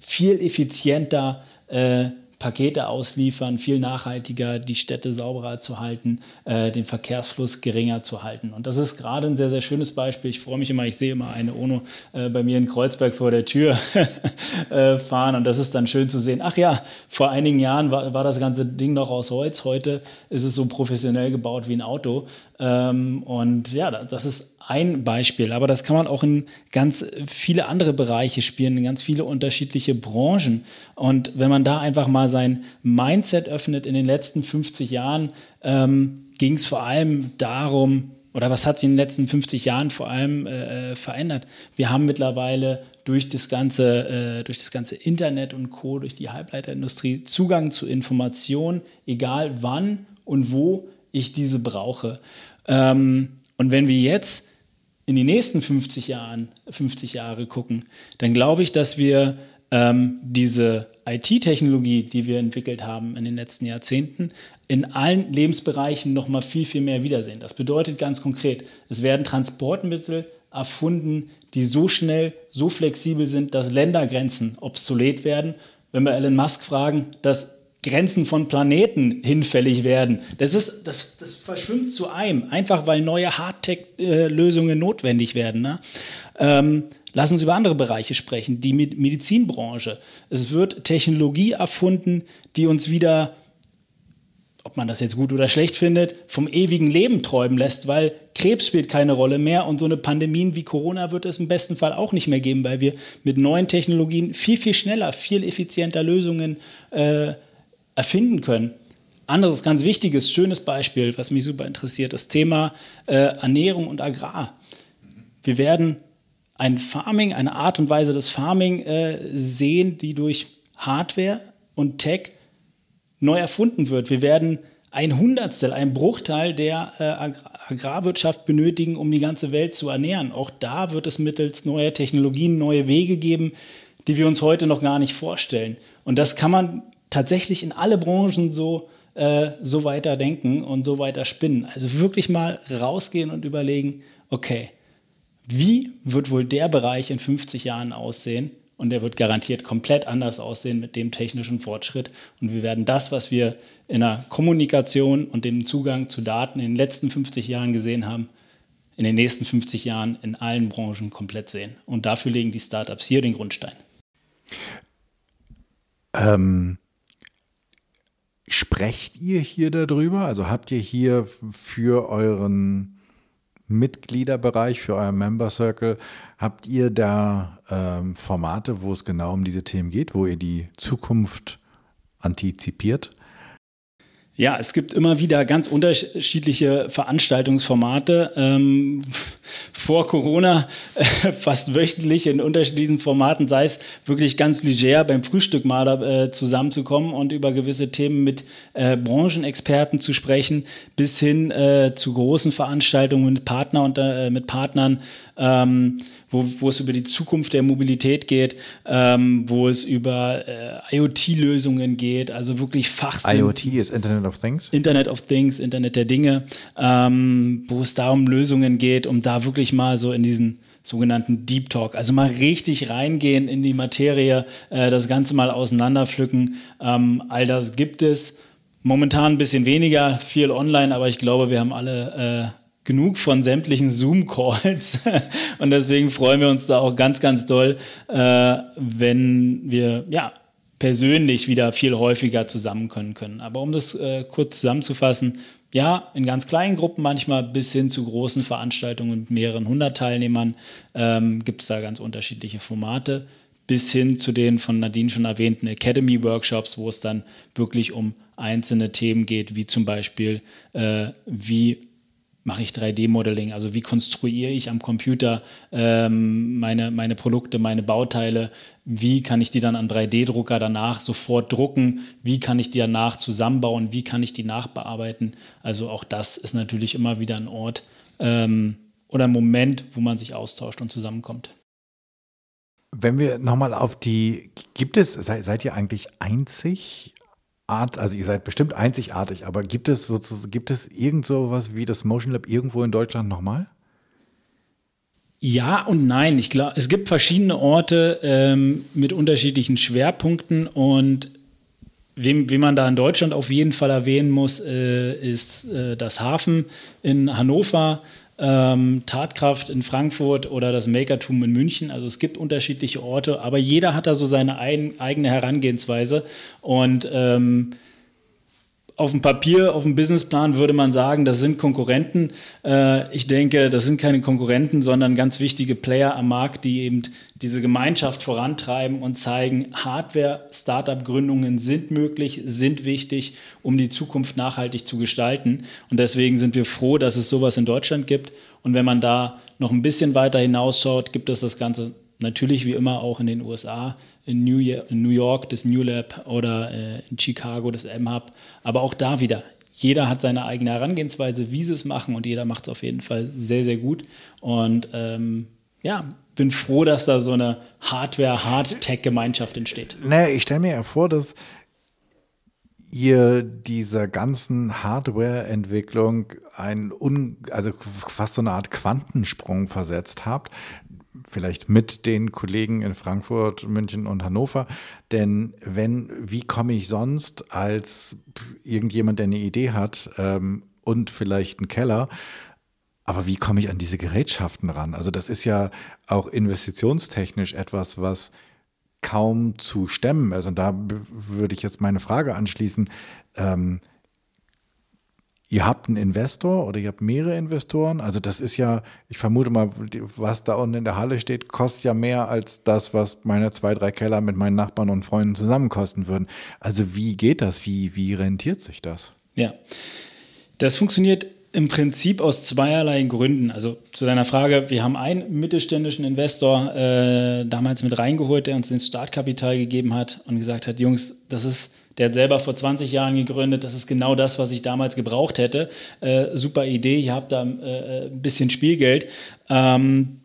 Speaker 1: viel effizienter äh, Pakete ausliefern, viel nachhaltiger, die Städte sauberer zu halten, äh, den Verkehrsfluss geringer zu halten. Und das ist gerade ein sehr, sehr schönes Beispiel. Ich freue mich immer, ich sehe immer eine UNO äh, bei mir in Kreuzberg vor der Tür äh, fahren und das ist dann schön zu sehen. Ach ja, vor einigen Jahren war, war das ganze Ding noch aus Holz, heute ist es so professionell gebaut wie ein Auto. Ähm, und ja, das ist ein Beispiel, aber das kann man auch in ganz viele andere Bereiche spielen, in ganz viele unterschiedliche Branchen. Und wenn man da einfach mal sein Mindset öffnet, in den letzten 50 Jahren ähm, ging es vor allem darum, oder was hat sich in den letzten 50 Jahren vor allem äh, verändert? Wir haben mittlerweile durch das, ganze, äh, durch das ganze Internet und Co., durch die Halbleiterindustrie Zugang zu Informationen, egal wann und wo ich diese brauche. Ähm, und wenn wir jetzt in die nächsten 50 Jahren, 50 Jahre gucken, dann glaube ich, dass wir ähm, diese IT-Technologie, die wir entwickelt haben in den letzten Jahrzehnten, in allen Lebensbereichen noch mal viel, viel mehr wiedersehen. Das bedeutet ganz konkret, es werden Transportmittel erfunden, die so schnell, so flexibel sind, dass Ländergrenzen obsolet werden. Wenn wir Elon Musk fragen, dass Grenzen von Planeten hinfällig werden. Das, ist, das, das verschwimmt zu einem, einfach weil neue Hardtech-Lösungen notwendig werden. Ne? Ähm, lass uns über andere Bereiche sprechen, die Medizinbranche. Es wird Technologie erfunden, die uns wieder ob man das jetzt gut oder schlecht findet, vom ewigen Leben träumen lässt, weil Krebs spielt keine Rolle mehr und so eine Pandemie wie Corona wird es im besten Fall auch nicht mehr geben, weil wir mit neuen Technologien viel, viel schneller, viel effizienter Lösungen äh, erfinden können. Anderes ganz wichtiges, schönes Beispiel, was mich super interessiert, das Thema äh, Ernährung und Agrar. Wir werden ein Farming, eine Art und Weise des Farming äh, sehen, die durch Hardware und Tech neu erfunden wird. Wir werden ein Hundertstel, ein Bruchteil der äh, Agrarwirtschaft benötigen, um die ganze Welt zu ernähren. Auch da wird es mittels neuer Technologien neue Wege geben, die wir uns heute noch gar nicht vorstellen. Und das kann man tatsächlich in alle Branchen so, äh, so weiter denken und so weiter spinnen. Also wirklich mal rausgehen und überlegen, okay, wie wird wohl der Bereich in 50 Jahren aussehen? und der wird garantiert komplett anders aussehen mit dem technischen Fortschritt. Und wir werden das, was wir in der Kommunikation und dem Zugang zu Daten in den letzten 50 Jahren gesehen haben, in den nächsten 50 Jahren in allen Branchen komplett sehen. Und dafür legen die Startups hier den Grundstein.
Speaker 2: Ähm, sprecht ihr hier darüber? Also habt ihr hier für euren Mitgliederbereich, für euer Member Circle, habt ihr da ähm, Formate, wo es genau um diese Themen geht, wo ihr die Zukunft antizipiert?
Speaker 1: Ja, es gibt immer wieder ganz unterschiedliche Veranstaltungsformate. Ähm, vor Corona äh, fast wöchentlich in unterschiedlichen Formaten, sei es wirklich ganz leger beim Frühstück mal äh, zusammenzukommen und über gewisse Themen mit äh, Branchenexperten zu sprechen, bis hin äh, zu großen Veranstaltungen mit Partner und äh, mit Partnern ähm, wo, wo es über die Zukunft der Mobilität geht, ähm, wo es über äh, IoT-Lösungen geht, also wirklich Fachsinn.
Speaker 2: IoT ist Internet of Things?
Speaker 1: Internet of Things, Internet der Dinge, ähm, wo es da um Lösungen geht, um da wirklich mal so in diesen sogenannten Deep Talk, also mal richtig reingehen in die Materie, äh, das Ganze mal auseinanderpflücken. Ähm, all das gibt es. Momentan ein bisschen weniger, viel online, aber ich glaube, wir haben alle äh, genug von sämtlichen Zoom-Calls. Und deswegen freuen wir uns da auch ganz, ganz doll, äh, wenn wir ja persönlich wieder viel häufiger zusammen können können. Aber um das äh, kurz zusammenzufassen, ja, in ganz kleinen Gruppen manchmal bis hin zu großen Veranstaltungen mit mehreren hundert Teilnehmern ähm, gibt es da ganz unterschiedliche Formate, bis hin zu den von Nadine schon erwähnten Academy-Workshops, wo es dann wirklich um einzelne Themen geht, wie zum Beispiel, äh, wie mache ich 3D-Modeling? Also wie konstruiere ich am Computer ähm, meine, meine Produkte, meine Bauteile? Wie kann ich die dann an 3D-Drucker danach sofort drucken? Wie kann ich die danach zusammenbauen? Wie kann ich die nachbearbeiten? Also auch das ist natürlich immer wieder ein Ort ähm, oder ein Moment, wo man sich austauscht und zusammenkommt.
Speaker 2: Wenn wir nochmal auf die, gibt es, seid, seid ihr eigentlich einzig Art, also ihr seid bestimmt einzigartig, aber gibt es sozusagen, gibt es irgend so was wie das Motion Lab irgendwo in Deutschland nochmal?
Speaker 1: Ja und nein. Ich glaube, es gibt verschiedene Orte ähm, mit unterschiedlichen Schwerpunkten und wem, wem man da in Deutschland auf jeden Fall erwähnen muss, äh, ist äh, das Hafen in Hannover ähm, Tatkraft in Frankfurt oder das Makertum in München. Also es gibt unterschiedliche Orte, aber jeder hat da so seine ein, eigene Herangehensweise. Und ähm, auf dem Papier, auf dem Businessplan würde man sagen, das sind Konkurrenten. Äh, ich denke, das sind keine Konkurrenten, sondern ganz wichtige Player am Markt, die eben diese Gemeinschaft vorantreiben und zeigen, Hardware-Startup-Gründungen sind möglich, sind wichtig, um die Zukunft nachhaltig zu gestalten. Und deswegen sind wir froh, dass es sowas in Deutschland gibt. Und wenn man da noch ein bisschen weiter hinausschaut, gibt es das Ganze natürlich wie immer auch in den USA in New, York, das New Lab oder äh, in Chicago das M-Hub. Aber auch da wieder, jeder hat seine eigene Herangehensweise, wie sie es machen und jeder macht es auf jeden Fall sehr, sehr gut. Und ähm, ja, bin froh, dass da so eine Hardware-Hard-Tech-Gemeinschaft entsteht.
Speaker 2: Naja, ich stelle mir ja vor, dass ihr dieser ganzen Hardware-Entwicklung einen, also fast so eine Art Quantensprung versetzt habt, vielleicht mit den Kollegen in Frankfurt, München und Hannover. Denn wenn, wie komme ich sonst als irgendjemand, der eine Idee hat ähm, und vielleicht einen Keller, aber wie komme ich an diese Gerätschaften ran? Also das ist ja auch investitionstechnisch etwas, was kaum zu stemmen ist. Und da würde ich jetzt meine Frage anschließen. Ähm, Ihr habt einen Investor oder ihr habt mehrere Investoren. Also das ist ja, ich vermute mal, was da unten in der Halle steht, kostet ja mehr als das, was meine zwei, drei Keller mit meinen Nachbarn und Freunden zusammen kosten würden. Also wie geht das? Wie, wie rentiert sich das?
Speaker 1: Ja, das funktioniert im Prinzip aus zweierlei Gründen. Also zu deiner Frage, wir haben einen mittelständischen Investor äh, damals mit reingeholt, der uns ins Startkapital gegeben hat und gesagt hat, Jungs, das ist der hat selber vor 20 Jahren gegründet. Das ist genau das, was ich damals gebraucht hätte. Äh, super Idee. Ihr habt da äh, ein bisschen Spielgeld. Ähm,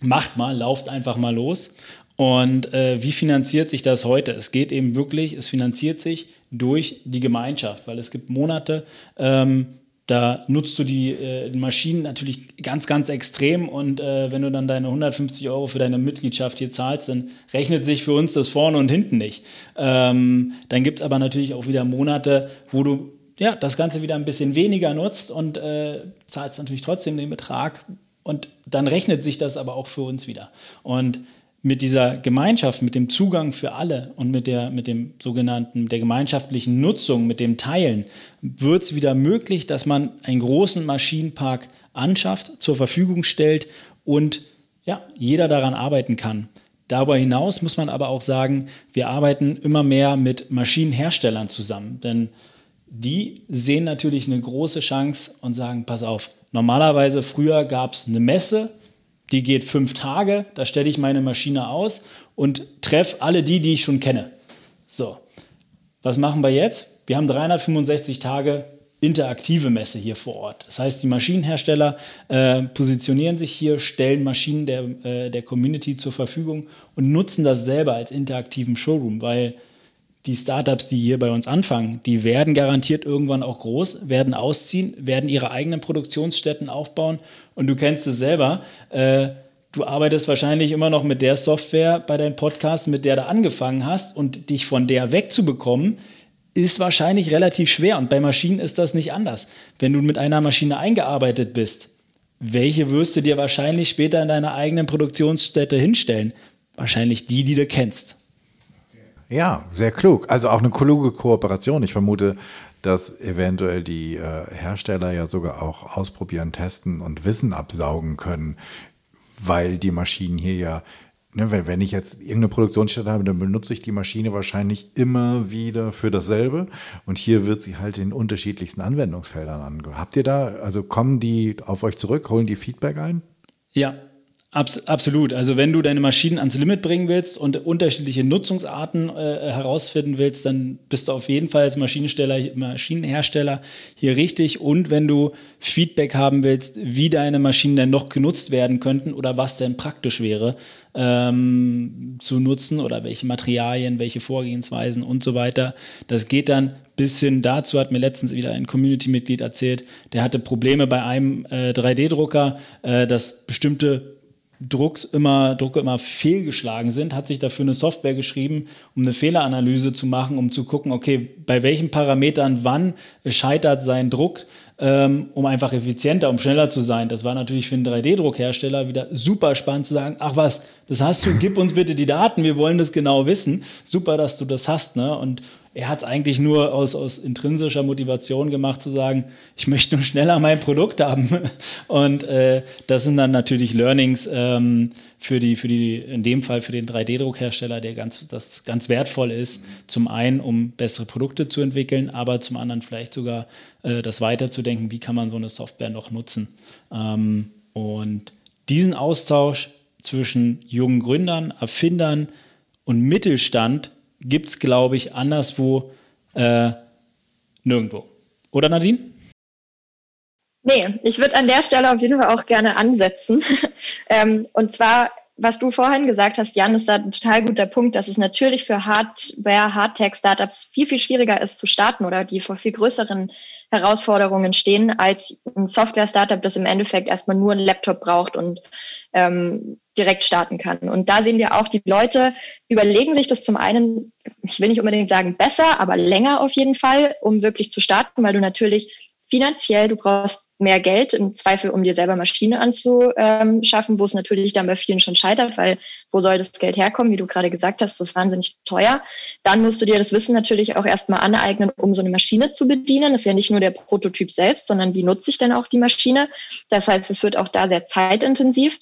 Speaker 1: macht mal, lauft einfach mal los. Und äh, wie finanziert sich das heute? Es geht eben wirklich, es finanziert sich durch die Gemeinschaft, weil es gibt Monate, ähm, da nutzt du die, äh, Maschinen natürlich ganz, ganz extrem und äh, wenn du dann deine 150 Euro für deine Mitgliedschaft hier zahlst, dann rechnet sich für uns das vorne und hinten nicht. Ähm, dann gibt es aber natürlich auch wieder Monate, wo du ja, das Ganze wieder ein bisschen weniger nutzt und äh, zahlst natürlich trotzdem den Betrag und dann rechnet sich das aber auch für uns wieder. Und mit dieser Gemeinschaft, mit dem Zugang für alle und mit der, mit dem sogenannten, der gemeinschaftlichen Nutzung, mit dem Teilen, wird es wieder möglich, dass man einen großen Maschinenpark anschafft, zur Verfügung stellt und ja, jeder daran arbeiten kann. Darüber hinaus muss man aber auch sagen, wir arbeiten immer mehr mit Maschinenherstellern zusammen, denn die sehen natürlich eine große Chance und sagen, pass auf, normalerweise früher gab es eine Messe, die geht fünf Tage, da stelle ich meine Maschine aus und treffe alle die, die ich schon kenne. So, was machen wir jetzt? Wir haben 365 Tage interaktive Messe hier vor Ort. Das heißt, die Maschinenhersteller äh, positionieren sich hier, stellen Maschinen der, äh, der Community zur Verfügung und nutzen das selber als interaktiven Showroom, weil die Startups, die hier bei uns anfangen, die werden garantiert irgendwann auch groß, werden ausziehen, werden ihre eigenen Produktionsstätten aufbauen. Und du kennst es selber. Äh, du arbeitest wahrscheinlich immer noch mit der Software bei deinen Podcasts, mit der du angefangen hast. Und dich von der wegzubekommen, ist wahrscheinlich relativ schwer. Und bei Maschinen ist das nicht anders. Wenn du mit einer Maschine eingearbeitet bist, welche wirst du dir wahrscheinlich später in deiner eigenen Produktionsstätte hinstellen? Wahrscheinlich die, die du kennst.
Speaker 2: Ja, sehr klug. Also auch eine kluge Kooperation. Ich vermute, dass eventuell die äh, Hersteller ja sogar auch ausprobieren, testen und Wissen absaugen können, weil die Maschinen hier ja, ne, wenn, ich jetzt irgendeine Produktionsstätte habe, dann benutze ich die Maschine wahrscheinlich immer wieder für dasselbe. Und hier wird sie halt in unterschiedlichsten Anwendungsfeldern angehört. Habt ihr da, also kommen die auf euch zurück, holen die Feedback ein?
Speaker 1: Ja, Abs absolut. Also wenn du deine Maschinen ans Limit bringen willst und unterschiedliche Nutzungsarten äh, herausfinden willst, dann bist du auf jeden Fall als Maschinensteller, Maschinenhersteller hier richtig. Und wenn du Feedback haben willst, wie deine Maschinen denn noch genutzt werden könnten oder was denn praktisch wäre ähm, zu nutzen oder welche Materialien, welche Vorgehensweisen und so weiter, das geht dann bis hin dazu, hat mir letztens wieder ein Community-Mitglied erzählt, der hatte Probleme bei einem äh, 3D-Drucker, äh, dass bestimmte Drucks immer, Drucke immer fehlgeschlagen sind, hat sich dafür eine Software geschrieben, um eine Fehleranalyse zu machen, um zu gucken, okay, bei welchen Parametern wann scheitert sein Druck, ähm, um einfach effizienter, um schneller zu sein. Das war natürlich für einen 3D-Druckhersteller wieder super spannend zu sagen, ach was, das hast du, gib uns bitte die Daten, wir wollen das genau wissen. Super, dass du das hast. Ne? Und er hat es eigentlich nur aus, aus intrinsischer Motivation gemacht, zu sagen, ich möchte nur schneller mein Produkt haben. Und äh, das sind dann natürlich Learnings ähm, für die, für die, in dem Fall für den 3D-Druckhersteller, der ganz, das ganz wertvoll ist. Zum einen, um bessere Produkte zu entwickeln, aber zum anderen vielleicht sogar äh, das weiterzudenken, wie kann man so eine Software noch nutzen. Ähm, und diesen Austausch zwischen jungen Gründern, Erfindern und Mittelstand gibt es, glaube ich, anderswo äh, nirgendwo. Oder Nadine?
Speaker 3: Nee, ich würde an der Stelle auf jeden Fall auch gerne ansetzen. ähm, und zwar, was du vorhin gesagt hast, Jan, ist da ein total guter Punkt, dass es natürlich für Hardware, Hardtech-Startups viel, viel schwieriger ist zu starten oder die vor viel größeren Herausforderungen stehen als ein Software-Startup, das im Endeffekt erstmal nur einen Laptop braucht und ähm, direkt starten kann. Und da sehen wir auch, die Leute überlegen sich das zum einen, ich will nicht unbedingt sagen besser, aber länger auf jeden Fall, um wirklich zu starten, weil du natürlich finanziell, du brauchst mehr Geld, im Zweifel, um dir selber Maschine anzuschaffen, wo es natürlich dann bei vielen schon scheitert, weil wo soll das Geld herkommen, wie du gerade gesagt hast, das ist wahnsinnig teuer. Dann musst du dir das Wissen natürlich auch erstmal aneignen, um so eine Maschine zu bedienen. Das ist ja nicht nur der Prototyp selbst, sondern wie nutze ich denn auch die Maschine. Das heißt, es wird auch da sehr zeitintensiv.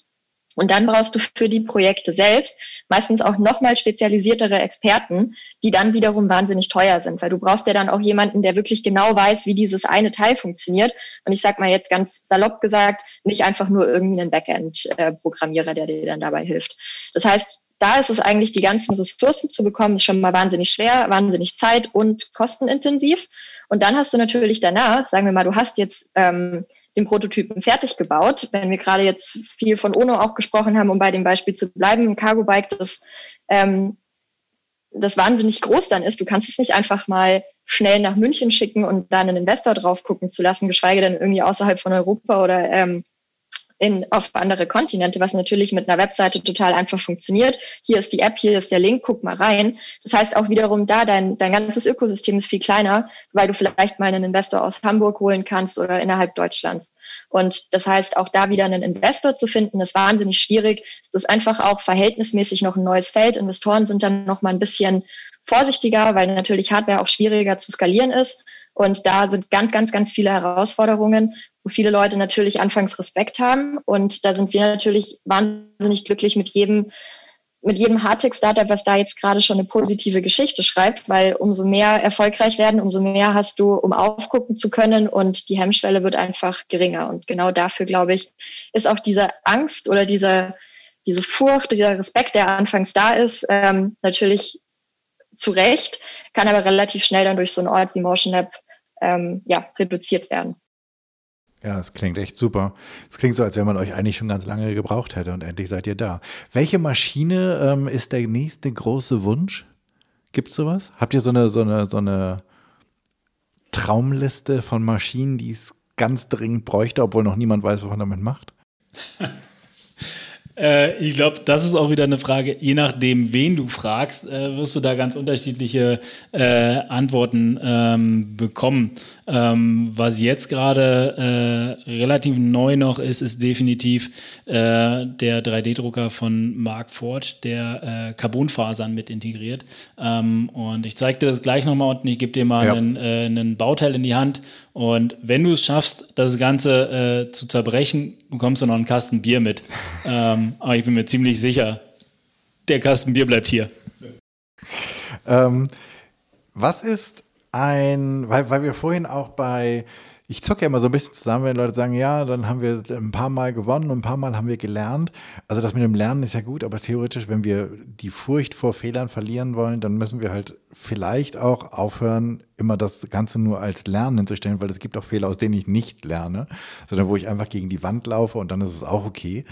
Speaker 3: Und dann brauchst du für die Projekte selbst meistens auch nochmal spezialisiertere Experten, die dann wiederum wahnsinnig teuer sind, weil du brauchst ja dann auch jemanden, der wirklich genau weiß, wie dieses eine Teil funktioniert. Und ich sag mal jetzt ganz salopp gesagt, nicht einfach nur irgendwie einen Backend-Programmierer, der dir dann dabei hilft. Das heißt, da ist es eigentlich, die ganzen Ressourcen zu bekommen, ist schon mal wahnsinnig schwer, wahnsinnig zeit- und kostenintensiv. Und dann hast du natürlich danach, sagen wir mal, du hast jetzt ähm, den Prototypen fertig gebaut. Wenn wir gerade jetzt viel von Ono auch gesprochen haben, um bei dem Beispiel zu bleiben, ein Cargo Bike, das, ähm, das wahnsinnig groß dann ist. Du kannst es nicht einfach mal schnell nach München schicken und dann einen Investor drauf gucken zu lassen, geschweige denn irgendwie außerhalb von Europa oder ähm, in, auf andere Kontinente, was natürlich mit einer Webseite total einfach funktioniert. Hier ist die App, hier ist der Link, guck mal rein. Das heißt auch wiederum da, dein, dein ganzes Ökosystem ist viel kleiner, weil du vielleicht mal einen Investor aus Hamburg holen kannst oder innerhalb Deutschlands. Und das heißt, auch da wieder einen Investor zu finden, ist wahnsinnig schwierig. Es ist einfach auch verhältnismäßig noch ein neues Feld. Investoren sind dann noch mal ein bisschen vorsichtiger, weil natürlich Hardware auch schwieriger zu skalieren ist. Und da sind ganz, ganz, ganz viele Herausforderungen, wo viele Leute natürlich anfangs Respekt haben. Und da sind wir natürlich wahnsinnig glücklich mit jedem, mit jedem Hardtech-Startup, was da jetzt gerade schon eine positive Geschichte schreibt, weil umso mehr erfolgreich werden, umso mehr hast du, um aufgucken zu können und die Hemmschwelle wird einfach geringer. Und genau dafür, glaube ich, ist auch diese Angst oder diese, diese Furcht, dieser Respekt, der anfangs da ist, ähm, natürlich zu Recht, kann aber relativ schnell dann durch so einen Ort wie Motion Lab ähm, ja, reduziert werden.
Speaker 2: Ja, es klingt echt super. Es klingt so, als wenn man euch eigentlich schon ganz lange gebraucht hätte und endlich seid ihr da. Welche Maschine ähm, ist der nächste große Wunsch? Gibt's sowas? Habt ihr so eine, so eine, so eine Traumliste von Maschinen, die es ganz dringend bräuchte, obwohl noch niemand weiß, was man damit macht?
Speaker 1: Äh, ich glaube, das ist auch wieder eine Frage, je nachdem, wen du fragst, äh, wirst du da ganz unterschiedliche äh, Antworten ähm, bekommen. Ähm, was jetzt gerade äh, relativ neu noch ist, ist definitiv äh, der 3D-Drucker von Mark Ford, der äh, Carbonfasern mit integriert. Ähm, und ich zeige dir das gleich nochmal und ich gebe dir mal ja. einen, einen Bauteil in die Hand. Und wenn du es schaffst, das Ganze äh, zu zerbrechen, bekommst du noch einen Kasten Bier mit. ähm, aber ich bin mir ziemlich sicher, der Kasten Bier bleibt hier.
Speaker 2: Ähm, was ist ein, weil, weil wir vorhin auch bei, ich zocke ja immer so ein bisschen zusammen, wenn Leute sagen, ja, dann haben wir ein paar Mal gewonnen ein paar Mal haben wir gelernt. Also das mit dem Lernen ist ja gut, aber theoretisch, wenn wir die Furcht vor Fehlern verlieren wollen, dann müssen wir halt vielleicht auch aufhören, immer das Ganze nur als Lernen zu stellen, weil es gibt auch Fehler, aus denen ich nicht lerne, sondern wo ich einfach gegen die Wand laufe und dann ist es auch okay.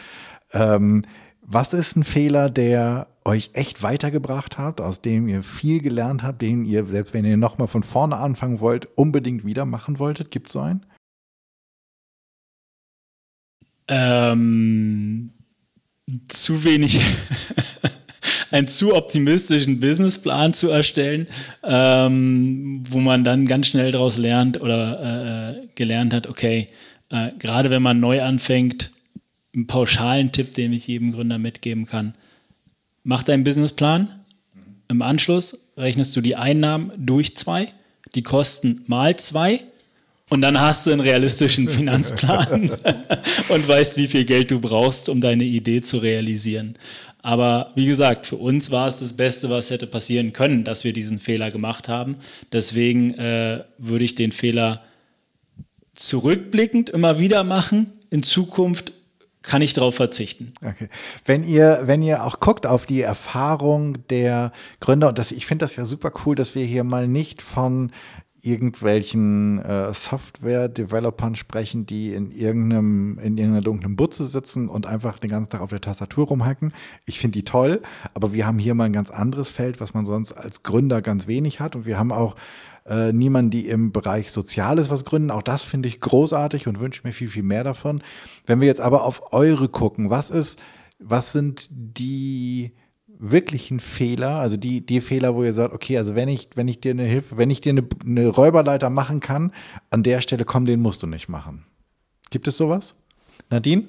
Speaker 2: Ähm, was ist ein Fehler, der euch echt weitergebracht hat, aus dem ihr viel gelernt habt, den ihr, selbst wenn ihr nochmal von vorne anfangen wollt, unbedingt wieder machen wolltet? Gibt es so einen?
Speaker 1: Ähm, zu wenig, einen zu optimistischen Businessplan zu erstellen, ähm, wo man dann ganz schnell daraus lernt oder äh, gelernt hat, okay, äh, gerade wenn man neu anfängt, einen pauschalen Tipp, den ich jedem Gründer mitgeben kann. Mach deinen Businessplan. Im Anschluss rechnest du die Einnahmen durch zwei, die Kosten mal zwei und dann hast du einen realistischen Finanzplan und weißt, wie viel Geld du brauchst, um deine Idee zu realisieren. Aber wie gesagt, für uns war es das Beste, was hätte passieren können, dass wir diesen Fehler gemacht haben. Deswegen äh, würde ich den Fehler zurückblickend immer wieder machen, in Zukunft kann ich darauf verzichten.
Speaker 2: Okay. Wenn ihr, wenn ihr auch guckt auf die Erfahrung der Gründer, und das, ich finde das ja super cool, dass wir hier mal nicht von irgendwelchen äh, Software-Developern sprechen, die in irgendeinem, in irgendeiner dunklen Butze sitzen und einfach den ganzen Tag auf der Tastatur rumhacken. Ich finde die toll, aber wir haben hier mal ein ganz anderes Feld, was man sonst als Gründer ganz wenig hat. Und wir haben auch äh, niemanden, die im Bereich Soziales was gründen. Auch das finde ich großartig und wünsche mir viel, viel mehr davon. Wenn wir jetzt aber auf eure gucken, was ist, was sind die wirklichen Fehler, also die, die Fehler, wo ihr sagt, okay, also wenn ich, wenn ich dir eine Hilfe, wenn ich dir eine, eine Räuberleiter machen kann, an der Stelle komm, den musst du nicht machen. Gibt es sowas? Nadine?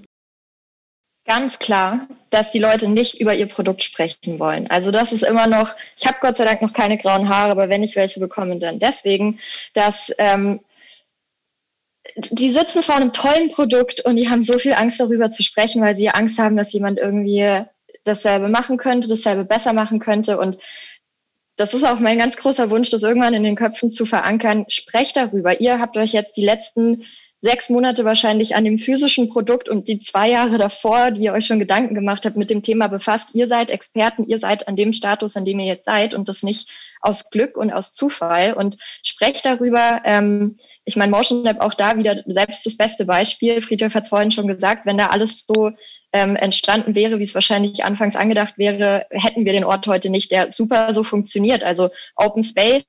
Speaker 3: Ganz klar, dass die Leute nicht über ihr Produkt sprechen wollen. Also das ist immer noch, ich habe Gott sei Dank noch keine grauen Haare, aber wenn ich welche bekomme, dann deswegen, dass ähm, die sitzen vor einem tollen Produkt und die haben so viel Angst darüber zu sprechen, weil sie Angst haben, dass jemand irgendwie dasselbe machen könnte, dasselbe besser machen könnte. Und das ist auch mein ganz großer Wunsch, das irgendwann in den Köpfen zu verankern. Sprecht darüber. Ihr habt euch jetzt die letzten sechs Monate wahrscheinlich an dem physischen Produkt und die zwei Jahre davor, die ihr euch schon Gedanken gemacht habt, mit dem Thema befasst. Ihr seid Experten, ihr seid an dem Status, an dem ihr jetzt seid und das nicht aus Glück und aus Zufall und sprecht darüber. Ähm, ich meine, Motion Lab auch da wieder selbst das beste Beispiel. Friedhof hat es vorhin schon gesagt, wenn da alles so ähm, entstanden wäre, wie es wahrscheinlich anfangs angedacht wäre, hätten wir den Ort heute nicht, der super so funktioniert. Also Open Space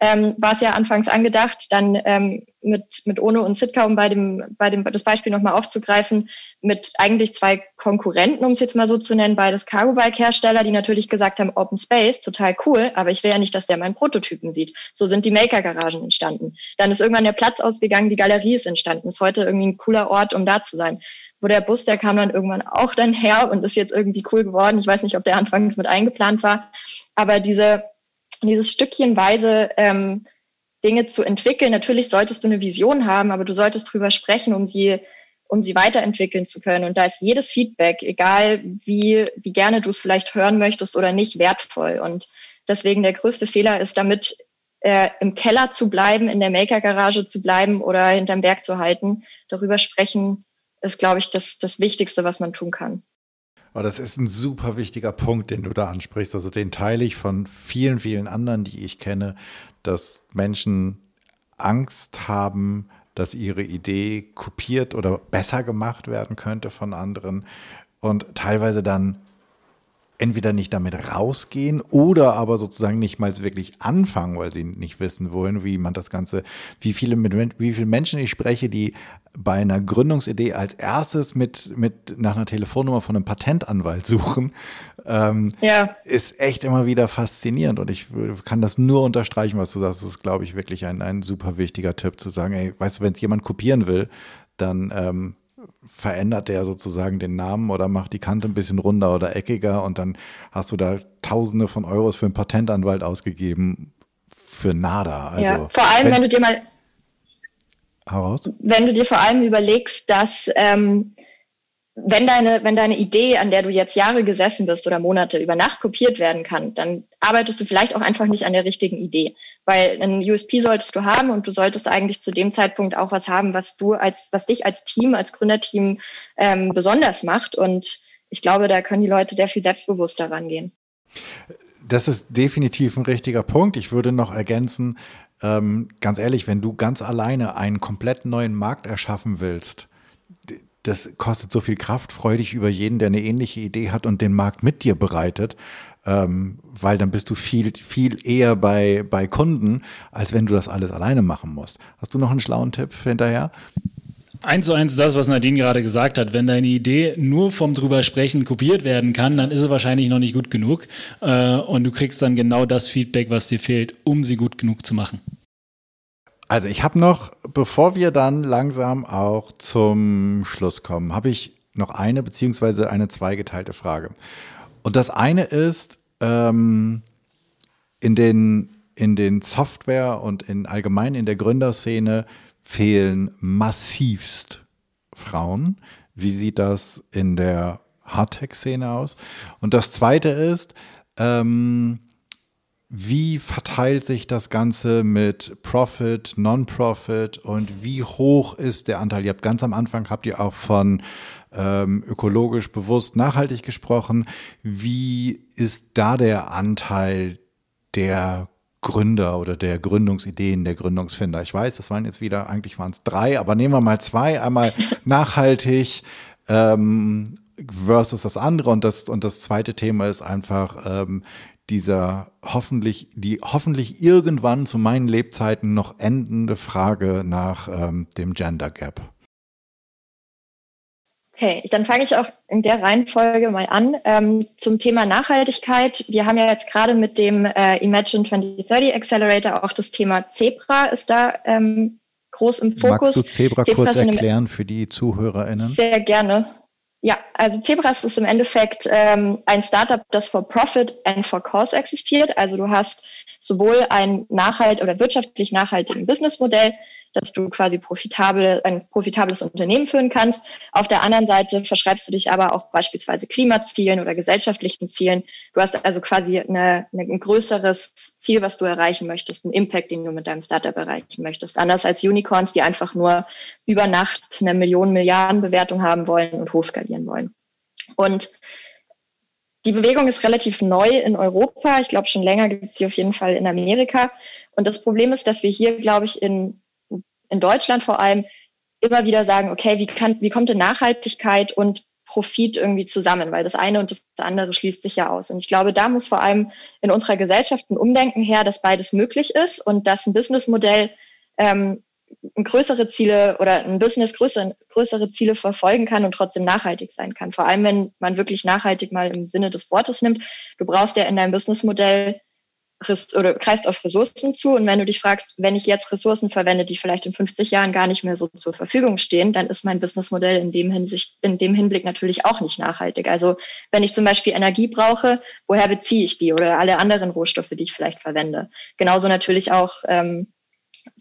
Speaker 3: ähm, war es ja anfangs angedacht, dann ähm, mit, mit Ono und Sitka, um bei dem, bei dem das Beispiel nochmal aufzugreifen, mit eigentlich zwei Konkurrenten, um es jetzt mal so zu nennen, beides Cargo-Bike-Hersteller, die natürlich gesagt haben, Open Space, total cool, aber ich will ja nicht, dass der meinen Prototypen sieht. So sind die Maker-Garagen entstanden. Dann ist irgendwann der Platz ausgegangen, die Galerie ist entstanden. Ist heute irgendwie ein cooler Ort, um da zu sein wo der Bus, der kam dann irgendwann auch dann her und ist jetzt irgendwie cool geworden. Ich weiß nicht, ob der anfangs mit eingeplant war, aber diese dieses Stückchenweise ähm, Dinge zu entwickeln. Natürlich solltest du eine Vision haben, aber du solltest drüber sprechen, um sie, um sie weiterentwickeln zu können. Und da ist jedes Feedback, egal wie, wie gerne du es vielleicht hören möchtest oder nicht, wertvoll. Und deswegen der größte Fehler ist, damit äh, im Keller zu bleiben, in der Maker-Garage zu bleiben oder hinterm Berg zu halten. Darüber sprechen ist, glaube ich, das, das Wichtigste, was man tun kann.
Speaker 2: Aber das ist ein super wichtiger Punkt, den du da ansprichst. Also den teile ich von vielen, vielen anderen, die ich kenne, dass Menschen Angst haben, dass ihre Idee kopiert oder besser gemacht werden könnte von anderen und teilweise dann entweder nicht damit rausgehen oder aber sozusagen nicht mal wirklich anfangen, weil sie nicht wissen wohin, wie man das Ganze, wie viele, mit, wie viele Menschen ich spreche, die bei einer Gründungsidee als erstes mit, mit nach einer Telefonnummer von einem Patentanwalt suchen, ähm, ja. ist echt immer wieder faszinierend. Und ich kann das nur unterstreichen, was du sagst. Das ist, glaube ich, wirklich ein, ein super wichtiger Tipp zu sagen, ey, weißt du, wenn es jemand kopieren will, dann ähm, verändert der sozusagen den Namen oder macht die Kante ein bisschen runder oder eckiger und dann hast du da Tausende von Euros für einen Patentanwalt ausgegeben für nada. Also,
Speaker 3: ja, vor allem, wenn, wenn du dir mal
Speaker 2: heraus?
Speaker 3: Wenn du dir vor allem überlegst, dass ähm, wenn deine, wenn deine Idee, an der du jetzt Jahre gesessen bist oder Monate über Nacht kopiert werden kann, dann arbeitest du vielleicht auch einfach nicht an der richtigen Idee. Weil ein USP solltest du haben und du solltest eigentlich zu dem Zeitpunkt auch was haben, was du als, was dich als Team, als Gründerteam ähm, besonders macht. Und ich glaube, da können die Leute sehr viel selbstbewusster rangehen.
Speaker 2: Das ist definitiv ein richtiger Punkt. Ich würde noch ergänzen, ähm, ganz ehrlich, wenn du ganz alleine einen komplett neuen Markt erschaffen willst, das kostet so viel Kraft. Freu dich über jeden, der eine ähnliche Idee hat und den Markt mit dir bereitet, ähm, weil dann bist du viel, viel eher bei, bei Kunden, als wenn du das alles alleine machen musst. Hast du noch einen schlauen Tipp hinterher?
Speaker 1: Eins zu eins das, was Nadine gerade gesagt hat. Wenn deine Idee nur vom drüber sprechen kopiert werden kann, dann ist sie wahrscheinlich noch nicht gut genug. Äh, und du kriegst dann genau das Feedback, was dir fehlt, um sie gut genug zu machen.
Speaker 2: Also ich habe noch, bevor wir dann langsam auch zum Schluss kommen, habe ich noch eine beziehungsweise eine zweigeteilte Frage. Und das eine ist, ähm, in den, in den Software und in allgemein in der Gründerszene fehlen massivst Frauen. Wie sieht das in der Hardtech-Szene aus? Und das Zweite ist, ähm, wie verteilt sich das Ganze mit Profit, Non-Profit und wie hoch ist der Anteil? Ihr habt ganz am Anfang, habt ihr auch von ähm, ökologisch bewusst nachhaltig gesprochen. Wie ist da der Anteil der Gründer oder der Gründungsideen, der Gründungsfinder. Ich weiß, das waren jetzt wieder, eigentlich waren es drei, aber nehmen wir mal zwei. Einmal nachhaltig ähm, versus das andere und das, und das zweite Thema ist einfach ähm, dieser hoffentlich, die hoffentlich irgendwann zu meinen Lebzeiten noch endende Frage nach ähm, dem Gender Gap.
Speaker 3: Okay, dann fange ich auch in der Reihenfolge mal an. Ähm, zum Thema Nachhaltigkeit. Wir haben ja jetzt gerade mit dem äh, Imagine 2030 Accelerator auch das Thema Zebra ist da ähm, groß im Fokus.
Speaker 2: Magst du Zebra Zebras kurz erklären für die ZuhörerInnen?
Speaker 3: Sehr gerne. Ja, also Zebras ist im Endeffekt ähm, ein Startup, das for Profit and for Cause existiert. Also du hast sowohl ein nachhalt oder wirtschaftlich nachhaltigen Businessmodell, dass du quasi profitabel, ein profitables Unternehmen führen kannst. Auf der anderen Seite verschreibst du dich aber auch beispielsweise Klimazielen oder gesellschaftlichen Zielen. Du hast also quasi eine, eine, ein größeres Ziel, was du erreichen möchtest, einen Impact, den du mit deinem Startup erreichen möchtest. Anders als Unicorns, die einfach nur über Nacht eine Millionen, Milliarden Bewertung haben wollen und hochskalieren wollen. Und die Bewegung ist relativ neu in Europa. Ich glaube, schon länger gibt es sie auf jeden Fall in Amerika. Und das Problem ist, dass wir hier, glaube ich, in in Deutschland vor allem immer wieder sagen, okay, wie, kann, wie kommt denn Nachhaltigkeit und Profit irgendwie zusammen, weil das eine und das andere schließt sich ja aus. Und ich glaube, da muss vor allem in unserer Gesellschaft ein Umdenken her, dass beides möglich ist und dass ein Businessmodell ähm, größere Ziele oder ein Business größere, größere Ziele verfolgen kann und trotzdem nachhaltig sein kann. Vor allem, wenn man wirklich nachhaltig mal im Sinne des Wortes nimmt. Du brauchst ja in deinem Businessmodell oder kreist auf Ressourcen zu. Und wenn du dich fragst, wenn ich jetzt Ressourcen verwende, die vielleicht in 50 Jahren gar nicht mehr so zur Verfügung stehen, dann ist mein Businessmodell in dem Hinsicht, in dem Hinblick natürlich auch nicht nachhaltig. Also wenn ich zum Beispiel Energie brauche, woher beziehe ich die oder alle anderen Rohstoffe, die ich vielleicht verwende? Genauso natürlich auch ähm,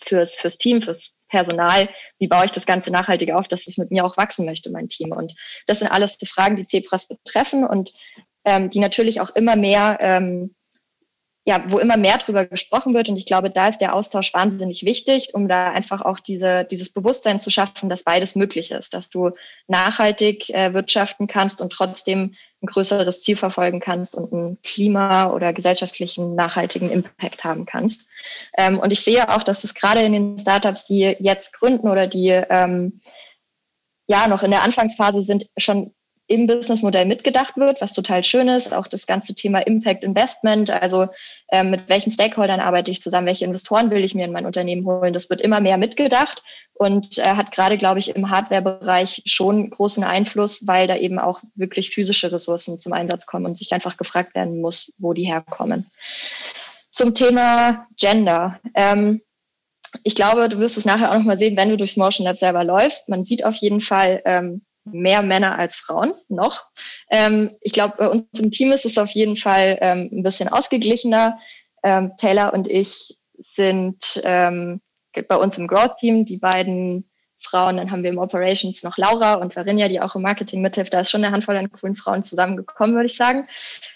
Speaker 3: fürs, fürs Team, fürs Personal, wie baue ich das Ganze nachhaltig auf, dass es mit mir auch wachsen möchte, mein Team. Und das sind alles die Fragen, die Zebras betreffen und ähm, die natürlich auch immer mehr ähm, ja, wo immer mehr drüber gesprochen wird. Und ich glaube, da ist der Austausch wahnsinnig wichtig, um da einfach auch diese, dieses Bewusstsein zu schaffen, dass beides möglich ist, dass du nachhaltig äh, wirtschaften kannst und trotzdem ein größeres Ziel verfolgen kannst und einen klima- oder gesellschaftlichen nachhaltigen Impact haben kannst. Ähm, und ich sehe auch, dass es gerade in den Startups, die jetzt gründen oder die ähm, ja noch in der Anfangsphase sind, schon im Businessmodell mitgedacht wird, was total schön ist. Auch das ganze Thema Impact Investment, also ähm, mit welchen Stakeholdern arbeite ich zusammen, welche Investoren will ich mir in mein Unternehmen holen, das wird immer mehr mitgedacht und äh, hat gerade, glaube ich, im Hardware-Bereich schon großen Einfluss, weil da eben auch wirklich physische Ressourcen zum Einsatz kommen und sich einfach gefragt werden muss, wo die herkommen. Zum Thema Gender. Ähm, ich glaube, du wirst es nachher auch nochmal sehen, wenn du durchs Motion Lab selber läufst. Man sieht auf jeden Fall ähm, mehr Männer als Frauen noch. Ähm, ich glaube, bei uns im Team ist es auf jeden Fall ähm, ein bisschen ausgeglichener. Ähm, Taylor und ich sind ähm, bei uns im Growth-Team, die beiden Frauen, dann haben wir im Operations noch Laura und Varinja, die auch im Marketing mithilft. Da ist schon eine Handvoll an coolen Frauen zusammengekommen, würde ich sagen.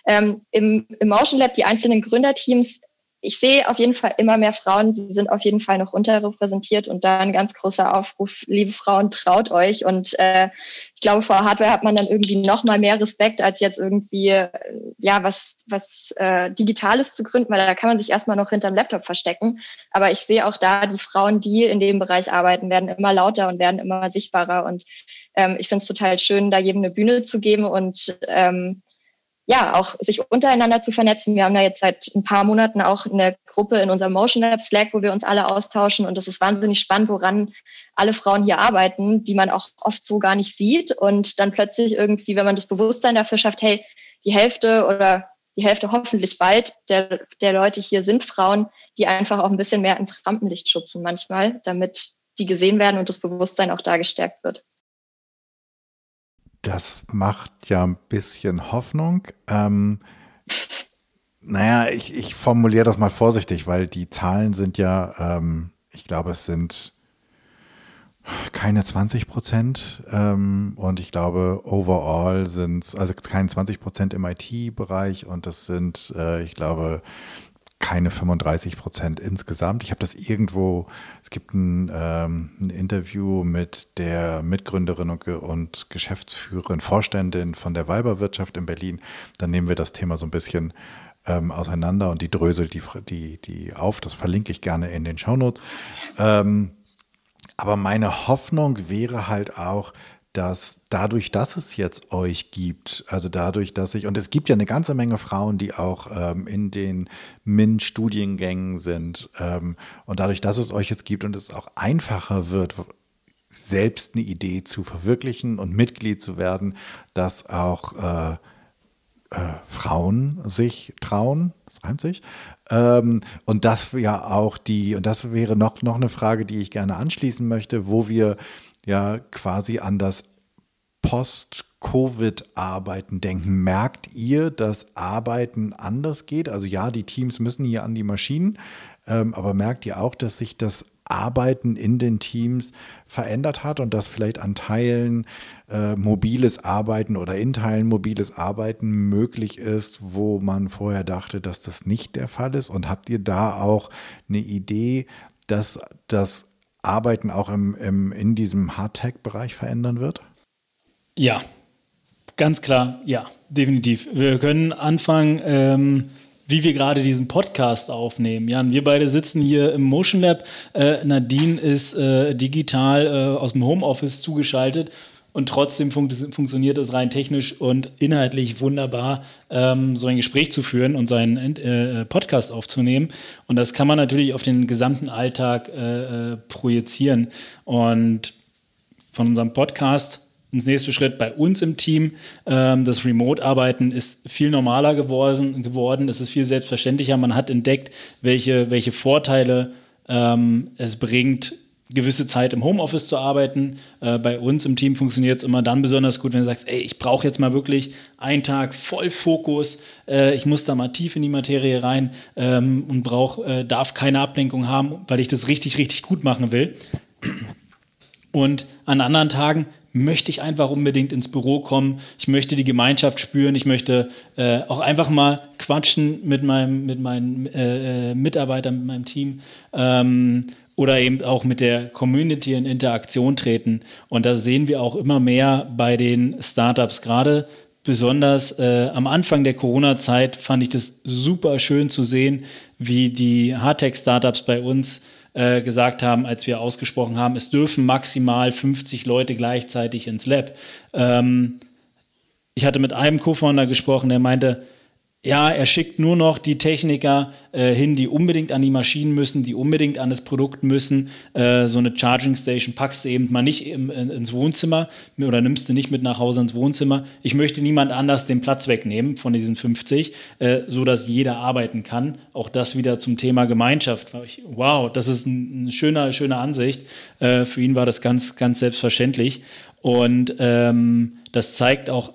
Speaker 3: Ähm, im, Im Motion Lab, die einzelnen Gründerteams ich sehe auf jeden Fall immer mehr Frauen. Sie sind auf jeden Fall noch unterrepräsentiert und da ein ganz großer Aufruf, liebe Frauen, traut euch. Und äh, ich glaube, vor Hardware hat man dann irgendwie noch mal mehr Respekt, als jetzt irgendwie äh, ja was was äh, Digitales zu gründen, weil da kann man sich erstmal noch hinterm Laptop verstecken. Aber ich sehe auch da, die Frauen, die in dem Bereich arbeiten, werden immer lauter und werden immer sichtbarer. Und ähm, ich finde es total schön, da jedem eine Bühne zu geben und ähm, ja, auch sich untereinander zu vernetzen. Wir haben da jetzt seit ein paar Monaten auch eine Gruppe in unserem Motion Lab Slack, wo wir uns alle austauschen. Und das ist wahnsinnig spannend, woran alle Frauen hier arbeiten, die man auch oft so gar nicht sieht. Und dann plötzlich irgendwie, wenn man das Bewusstsein dafür schafft, hey, die Hälfte oder die Hälfte hoffentlich bald der, der Leute hier sind Frauen, die einfach auch ein bisschen mehr ins Rampenlicht schubsen manchmal, damit die gesehen werden und das Bewusstsein auch da gestärkt wird.
Speaker 2: Das macht ja ein bisschen Hoffnung. Ähm, naja, ich, ich formuliere das mal vorsichtig, weil die Zahlen sind ja, ähm, ich glaube, es sind keine 20 Prozent ähm, und ich glaube, overall sind es, also keine 20 Prozent im IT-Bereich und das sind, äh, ich glaube, keine 35 Prozent insgesamt. Ich habe das irgendwo, es gibt ein, ähm, ein, Interview mit der Mitgründerin und, und Geschäftsführerin, Vorständin von der Weiberwirtschaft in Berlin. Dann nehmen wir das Thema so ein bisschen ähm, auseinander und die dröselt die, die, die auf. Das verlinke ich gerne in den Shownotes. Ähm, aber meine Hoffnung wäre halt auch, dass dadurch, dass es jetzt euch gibt, also dadurch, dass ich, und es gibt ja eine ganze Menge Frauen, die auch ähm, in den MINT-Studiengängen sind, ähm, und dadurch, dass es euch jetzt gibt und es auch einfacher wird, selbst eine Idee zu verwirklichen und Mitglied zu werden, dass auch äh, äh, Frauen sich trauen, das reimt sich. Ähm, und das ja auch die, und das wäre noch, noch eine Frage, die ich gerne anschließen möchte, wo wir ja quasi an das Post-Covid-Arbeiten denken. Merkt ihr, dass Arbeiten anders geht? Also ja, die Teams müssen hier an die Maschinen, ähm, aber merkt ihr auch, dass sich das Arbeiten in den Teams verändert hat und dass vielleicht an Teilen äh, mobiles Arbeiten oder in Teilen mobiles Arbeiten möglich ist, wo man vorher dachte, dass das nicht der Fall ist? Und habt ihr da auch eine Idee, dass das Arbeiten auch im, im, in diesem Hardtech-Bereich verändern wird?
Speaker 1: Ja, ganz klar, ja, definitiv. Wir können anfangen. Ähm wie wir gerade diesen Podcast aufnehmen. Jan, wir beide sitzen hier im Motion Lab. Äh, Nadine ist äh, digital äh, aus dem Homeoffice zugeschaltet und trotzdem fun funktioniert es rein technisch und inhaltlich wunderbar, ähm, so ein Gespräch zu führen und seinen äh, Podcast aufzunehmen. Und das kann man natürlich auf den gesamten Alltag äh, äh, projizieren. Und von unserem Podcast ins nächste Schritt bei uns im Team. Ähm, das Remote-Arbeiten ist viel normaler geworden, geworden. Es ist viel selbstverständlicher. Man hat entdeckt, welche, welche Vorteile ähm, es bringt, gewisse Zeit im Homeoffice zu arbeiten. Äh, bei uns im Team funktioniert es immer dann besonders gut, wenn du sagst, ey, ich brauche jetzt mal wirklich einen Tag voll Fokus, äh, ich muss da mal tief in die Materie rein ähm, und brauch, äh, darf keine Ablenkung haben, weil ich das richtig, richtig gut machen will. Und an anderen Tagen möchte ich einfach unbedingt ins Büro kommen. Ich möchte die Gemeinschaft spüren. Ich möchte äh, auch einfach mal quatschen mit, meinem, mit meinen äh, äh, Mitarbeitern, mit meinem Team. Ähm, oder eben auch mit der Community in Interaktion treten. Und das sehen wir auch immer mehr bei den Startups. Gerade besonders äh, am Anfang der Corona-Zeit fand ich das super schön zu sehen, wie die Hardtech-Startups bei uns äh, gesagt haben, als wir ausgesprochen haben, es dürfen maximal 50 Leute gleichzeitig ins Lab. Ähm, ich hatte mit einem Co-Founder gesprochen, der meinte, ja, er schickt nur noch die Techniker äh, hin, die unbedingt an die Maschinen müssen, die unbedingt an das Produkt müssen. Äh, so eine Charging Station packst du eben mal nicht im, in, ins Wohnzimmer oder nimmst du nicht mit nach Hause ins Wohnzimmer. Ich möchte niemand anders den Platz wegnehmen von diesen 50, äh, so jeder arbeiten kann. Auch das wieder zum Thema Gemeinschaft. Wow, das ist eine schöne, schöne Ansicht. Äh, für ihn war das ganz, ganz selbstverständlich. Und ähm, das zeigt auch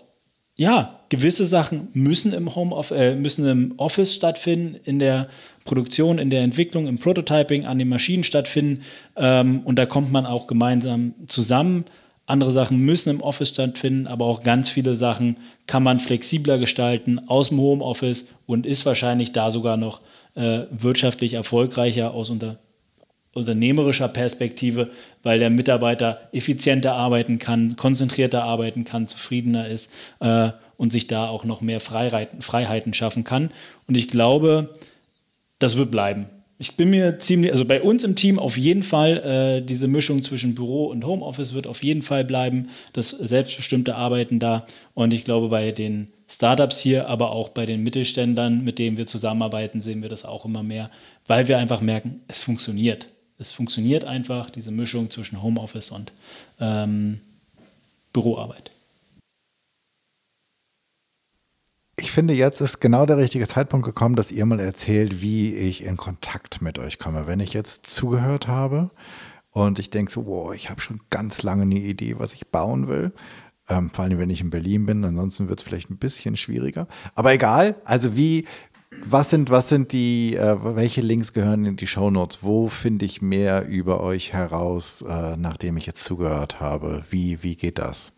Speaker 1: ja, gewisse Sachen müssen im Homeoffice, äh, müssen im Office stattfinden, in der Produktion, in der Entwicklung, im Prototyping, an den Maschinen stattfinden. Ähm, und da kommt man auch gemeinsam zusammen. Andere Sachen müssen im Office stattfinden, aber auch ganz viele Sachen kann man flexibler gestalten aus dem Homeoffice und ist wahrscheinlich da sogar noch äh, wirtschaftlich erfolgreicher aus unter unternehmerischer Perspektive, weil der Mitarbeiter effizienter arbeiten kann, konzentrierter arbeiten kann, zufriedener ist äh, und sich da auch noch mehr Freiheiten, schaffen kann. Und ich glaube, das wird bleiben. Ich bin mir ziemlich, also bei uns im Team auf jeden Fall, äh, diese Mischung zwischen Büro und Homeoffice wird auf jeden Fall bleiben, das selbstbestimmte Arbeiten da. Und ich glaube, bei den Startups hier, aber auch bei den Mittelständlern, mit denen wir zusammenarbeiten, sehen wir das auch immer mehr, weil wir einfach merken, es funktioniert es funktioniert einfach, diese Mischung zwischen Homeoffice und ähm, Büroarbeit.
Speaker 2: Ich finde, jetzt ist genau der richtige Zeitpunkt gekommen, dass ihr mal erzählt, wie ich in Kontakt mit euch komme. Wenn ich jetzt zugehört habe und ich denke so, wow, ich habe schon ganz lange eine Idee, was ich bauen will. Ähm, vor allem, wenn ich in Berlin bin, ansonsten wird es vielleicht ein bisschen schwieriger. Aber egal, also wie, was sind, was sind die, äh, welche Links gehören in die Shownotes? Wo finde ich mehr über euch heraus, äh, nachdem ich jetzt zugehört habe? Wie, wie geht das?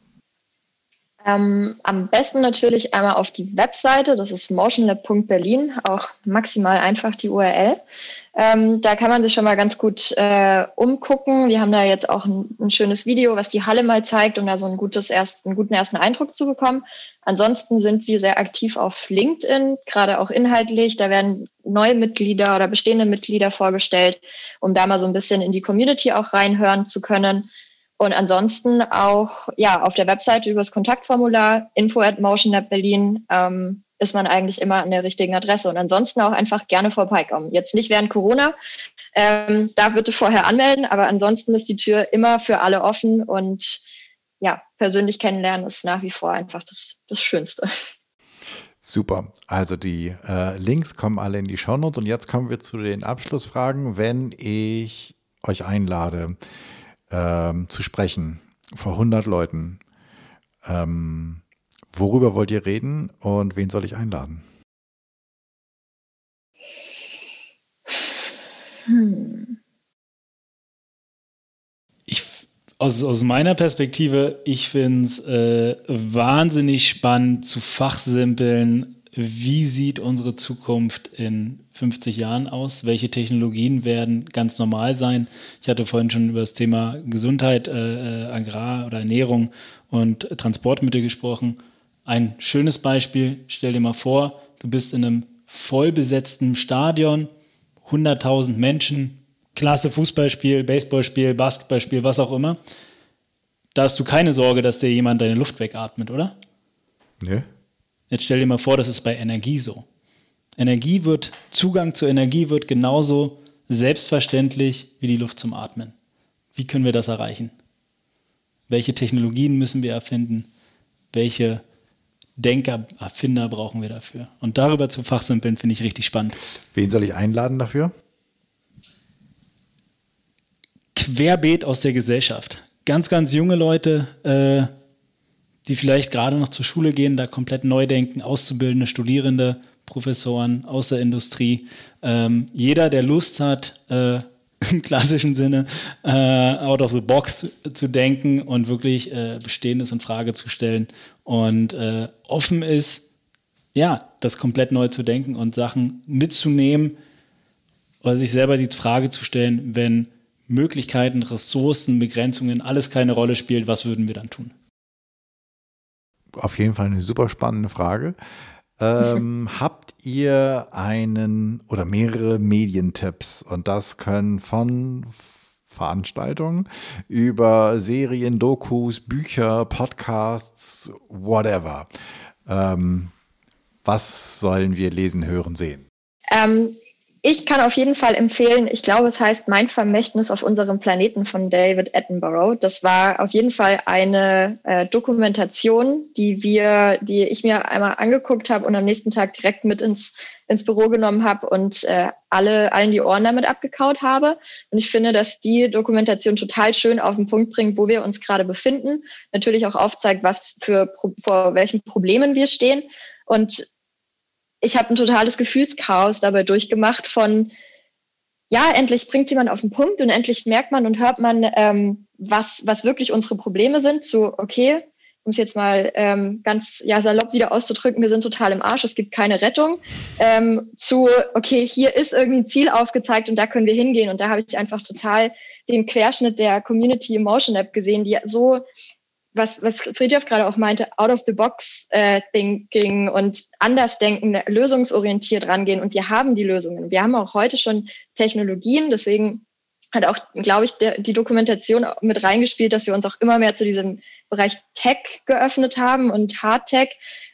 Speaker 3: Ähm, am besten natürlich einmal auf die Webseite, das ist motionlab.berlin, auch maximal einfach die URL. Ähm, da kann man sich schon mal ganz gut äh, umgucken. Wir haben da jetzt auch ein, ein, schönes Video, was die Halle mal zeigt, um da so ein gutes erst, einen guten ersten Eindruck zu bekommen. Ansonsten sind wir sehr aktiv auf LinkedIn, gerade auch inhaltlich. Da werden neue Mitglieder oder bestehende Mitglieder vorgestellt, um da mal so ein bisschen in die Community auch reinhören zu können. Und ansonsten auch ja auf der Webseite über das Kontaktformular info at Motion Lab Berlin. Ähm, ist man eigentlich immer an der richtigen Adresse. Und ansonsten auch einfach gerne vorbeikommen. Jetzt nicht während Corona, ähm, da bitte vorher anmelden, aber ansonsten ist die Tür immer für alle offen und ja, persönlich kennenlernen ist nach wie vor einfach das, das Schönste.
Speaker 2: Super. Also die äh, Links kommen alle in die Shownotes und jetzt kommen wir zu den Abschlussfragen. Wenn ich euch einlade, ähm, zu sprechen vor 100 Leuten, ähm, worüber wollt ihr reden und wen soll ich einladen?
Speaker 1: Hm. Ich, aus, aus meiner Perspektive, ich finde es äh, wahnsinnig spannend zu fachsimpeln, wie sieht unsere Zukunft in 50 Jahren aus? Welche Technologien werden ganz normal sein? Ich hatte vorhin schon über das Thema Gesundheit, äh, äh Agrar oder Ernährung und Transportmittel gesprochen. Ein schönes Beispiel, stell dir mal vor, du bist in einem vollbesetzten Stadion, 100.000 Menschen, klasse Fußballspiel, Baseballspiel, Basketballspiel, was auch immer. Da hast du keine Sorge, dass dir jemand deine Luft wegatmet, oder?
Speaker 2: Nee.
Speaker 1: Jetzt stell dir mal vor, das ist bei Energie so. Energie wird, Zugang zur Energie wird genauso selbstverständlich wie die Luft zum Atmen. Wie können wir das erreichen? Welche Technologien müssen wir erfinden? Welche Denker, Erfinder brauchen wir dafür? Und darüber zu fachsimpeln, finde ich richtig spannend.
Speaker 2: Wen soll ich einladen dafür?
Speaker 1: Querbeet aus der Gesellschaft. Ganz, ganz junge Leute, äh, die vielleicht gerade noch zur Schule gehen, da komplett neu denken, Auszubildende, Studierende, Professoren aus der Industrie. Ähm, jeder, der Lust hat, äh, im klassischen Sinne äh, out of the box zu denken und wirklich äh, Bestehendes in Frage zu stellen und äh, offen ist, ja, das komplett neu zu denken und Sachen mitzunehmen oder sich selber die Frage zu stellen, wenn Möglichkeiten, Ressourcen, Begrenzungen, alles keine Rolle spielt, was würden wir dann tun?
Speaker 2: Auf jeden Fall eine super spannende Frage. Ähm, habt ihr einen oder mehrere Medientipps? Und das können von Veranstaltungen über Serien, Dokus, Bücher, Podcasts, whatever. Ähm, was sollen wir lesen, hören, sehen?
Speaker 3: Ähm, ich kann auf jeden Fall empfehlen, ich glaube, es heißt Mein Vermächtnis auf unserem Planeten von David Attenborough. Das war auf jeden Fall eine äh, Dokumentation, die wir, die ich mir einmal angeguckt habe und am nächsten Tag direkt mit ins, ins Büro genommen habe und äh, alle, allen die Ohren damit abgekaut habe. Und ich finde, dass die Dokumentation total schön auf den Punkt bringt, wo wir uns gerade befinden. Natürlich auch aufzeigt, was für, vor welchen Problemen wir stehen. Und ich habe ein totales Gefühlschaos dabei durchgemacht von, ja, endlich bringt jemand auf den Punkt und endlich merkt man und hört man, ähm, was, was wirklich unsere Probleme sind. So, okay, um es jetzt mal ähm, ganz ja, salopp wieder auszudrücken, wir sind total im Arsch, es gibt keine Rettung, ähm, zu, okay, hier ist irgendwie ein Ziel aufgezeigt und da können wir hingehen. Und da habe ich einfach total den Querschnitt der Community Emotion App gesehen, die so was, was Friedhoff gerade auch meinte, out of the box äh, thinking und anders denken, lösungsorientiert rangehen. Und wir haben die Lösungen. Wir haben auch heute schon Technologien. Deswegen hat auch, glaube ich, der, die Dokumentation mit reingespielt, dass wir uns auch immer mehr zu diesem Bereich Tech geöffnet haben und Hard Tech.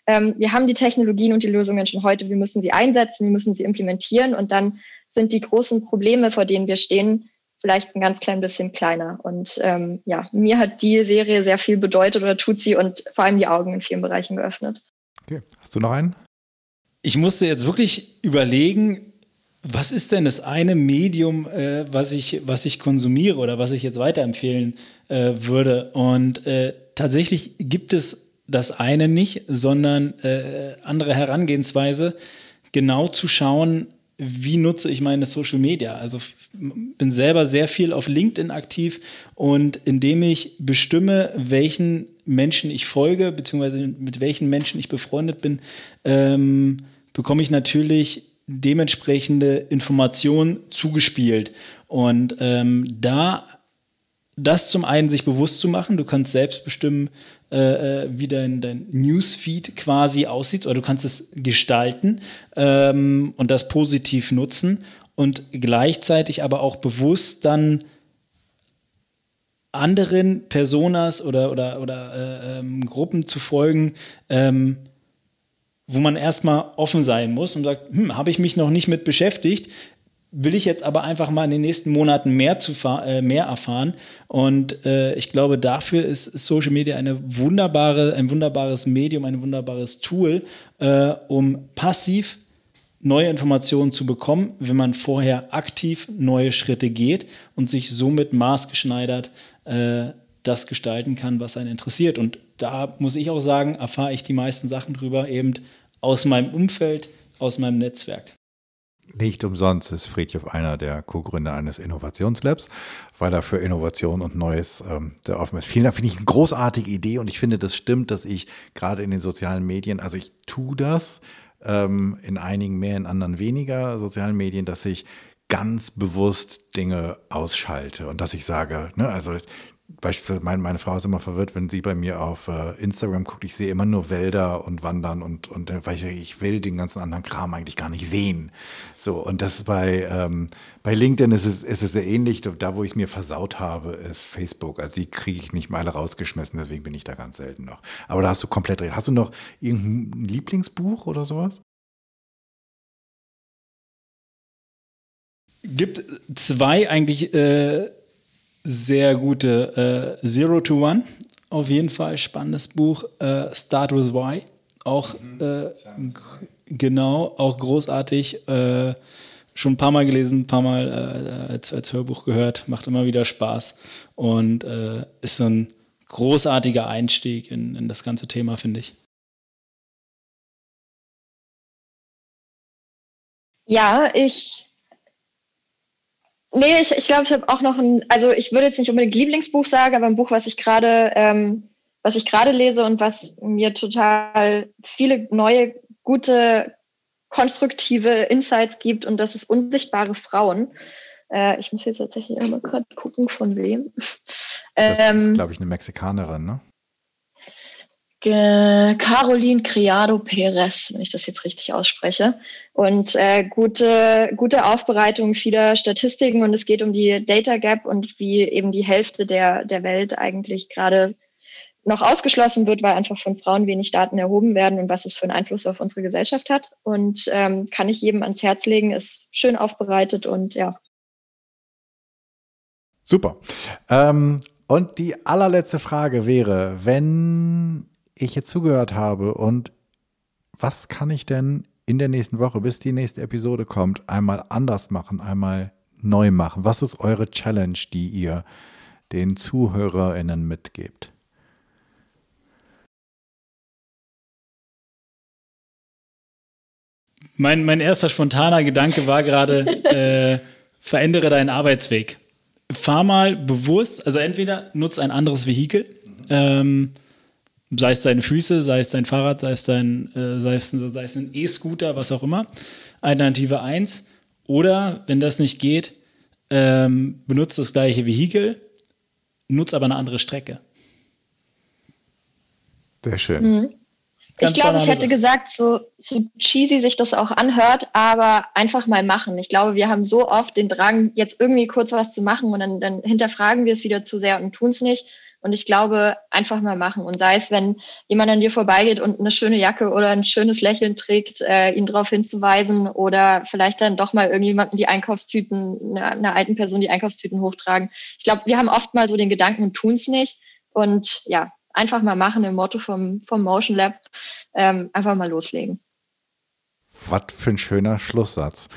Speaker 3: Ähm, wir haben die Technologien und die Lösungen schon heute. Wir müssen sie einsetzen, wir müssen sie implementieren und dann sind die großen Probleme, vor denen wir stehen, vielleicht ein ganz klein bisschen kleiner. Und ähm, ja, mir hat die Serie sehr viel bedeutet oder tut sie und vor allem die Augen in vielen Bereichen geöffnet.
Speaker 2: Okay, hast du noch einen?
Speaker 1: Ich musste jetzt wirklich überlegen, was ist denn das eine Medium, äh, was, ich, was ich konsumiere oder was ich jetzt weiterempfehlen äh, würde? Und äh, tatsächlich gibt es das eine nicht, sondern äh, andere Herangehensweise, genau zu schauen, wie nutze ich meine Social Media? Also bin selber sehr viel auf LinkedIn aktiv und indem ich bestimme, welchen Menschen ich folge, beziehungsweise mit welchen Menschen ich befreundet bin, ähm, bekomme ich natürlich dementsprechende Informationen zugespielt. Und ähm, da das zum einen sich bewusst zu machen, du kannst selbst bestimmen, äh, äh, wie dein, dein Newsfeed quasi aussieht, oder du kannst es gestalten ähm, und das positiv nutzen und gleichzeitig aber auch bewusst dann anderen Personas oder, oder, oder äh, ähm, Gruppen zu folgen, ähm, wo man erstmal offen sein muss und sagt, hm, habe ich mich noch nicht mit beschäftigt, will ich jetzt aber einfach mal in den nächsten Monaten mehr, zu äh, mehr erfahren. Und äh, ich glaube, dafür ist Social Media eine wunderbare, ein wunderbares Medium, ein wunderbares Tool, äh, um passiv neue Informationen zu bekommen, wenn man vorher aktiv neue Schritte geht und sich somit maßgeschneidert äh, das gestalten kann, was einen interessiert. Und da muss ich auch sagen, erfahre ich die meisten Sachen drüber eben aus meinem Umfeld, aus meinem Netzwerk.
Speaker 2: Nicht umsonst ist Friedhof einer der Co-Gründer eines Innovationslabs, weil er für Innovation und Neues ähm, sehr offen ist. Vielen Dank, finde ich eine großartige Idee und ich finde, das stimmt, dass ich gerade in den sozialen Medien, also ich tue das ähm, in einigen mehr, in anderen weniger sozialen Medien, dass ich ganz bewusst Dinge ausschalte und dass ich sage, ne, also beispielsweise meine, meine Frau ist immer verwirrt, wenn sie bei mir auf äh, Instagram guckt. Ich sehe immer nur Wälder und Wandern und, und äh, weil ich, ich will den ganzen anderen Kram eigentlich gar nicht sehen. So, und das bei, ähm, bei LinkedIn ist es, ist es sehr ähnlich. Da, wo ich es mir versaut habe, ist Facebook. Also die kriege ich nicht mal rausgeschmissen, deswegen bin ich da ganz selten noch. Aber da hast du komplett recht. Hast du noch irgendein Lieblingsbuch oder sowas?
Speaker 1: Gibt zwei eigentlich äh sehr gute äh, Zero to One, auf jeden Fall spannendes Buch. Äh, Start with Why, auch mhm. äh, genau, auch großartig. Äh, schon ein paar Mal gelesen, ein paar Mal äh, als, als, Hörbuch gehört, macht immer wieder Spaß und äh, ist so ein großartiger Einstieg in, in das ganze Thema, finde ich.
Speaker 3: Ja, ich Nee, ich, ich glaube, ich habe auch noch ein, also ich würde jetzt nicht unbedingt Lieblingsbuch sagen, aber ein Buch, was ich gerade, ähm, was ich gerade lese und was mir total viele neue, gute, konstruktive Insights gibt und das ist Unsichtbare Frauen. Äh, ich muss jetzt tatsächlich einmal gerade gucken, von wem.
Speaker 2: Das ähm, ist, glaube ich, eine Mexikanerin, ne?
Speaker 3: Caroline Criado Perez, wenn ich das jetzt richtig ausspreche. Und äh, gute, gute Aufbereitung vieler Statistiken und es geht um die Data Gap und wie eben die Hälfte der, der Welt eigentlich gerade noch ausgeschlossen wird, weil einfach von Frauen wenig Daten erhoben werden und was es für einen Einfluss auf unsere Gesellschaft hat. Und ähm, kann ich jedem ans Herz legen, ist schön aufbereitet und ja.
Speaker 2: Super. Ähm, und die allerletzte Frage wäre, wenn ich jetzt zugehört habe und was kann ich denn in der nächsten Woche, bis die nächste Episode kommt, einmal anders machen, einmal neu machen? Was ist eure Challenge, die ihr den ZuhörerInnen mitgebt?
Speaker 1: Mein, mein erster spontaner Gedanke war gerade, äh, verändere deinen Arbeitsweg. Fahr mal bewusst, also entweder nutze ein anderes Vehikel, ähm, sei es deine Füße, sei es dein Fahrrad, sei es dein, äh, sei es, sei es ein E-Scooter, was auch immer. Alternative 1. Oder, wenn das nicht geht, ähm, benutzt das gleiche Vehikel, nutzt aber eine andere Strecke.
Speaker 2: Sehr schön.
Speaker 3: Mhm. ich glaube, ich hätte gesagt, so, so cheesy sich das auch anhört, aber einfach mal machen. Ich glaube, wir haben so oft den Drang, jetzt irgendwie kurz was zu machen und dann, dann hinterfragen wir es wieder zu sehr und tun es nicht. Und ich glaube, einfach mal machen. Und sei es, wenn jemand an dir vorbeigeht und eine schöne Jacke oder ein schönes Lächeln trägt, äh, ihn darauf hinzuweisen oder vielleicht dann doch mal irgendjemanden die Einkaufstüten, einer eine alten Person die Einkaufstüten hochtragen. Ich glaube, wir haben oft mal so den Gedanken und tun es nicht. Und ja, einfach mal machen im Motto vom, vom Motion Lab. Ähm, einfach mal loslegen.
Speaker 2: Was für ein schöner Schlusssatz.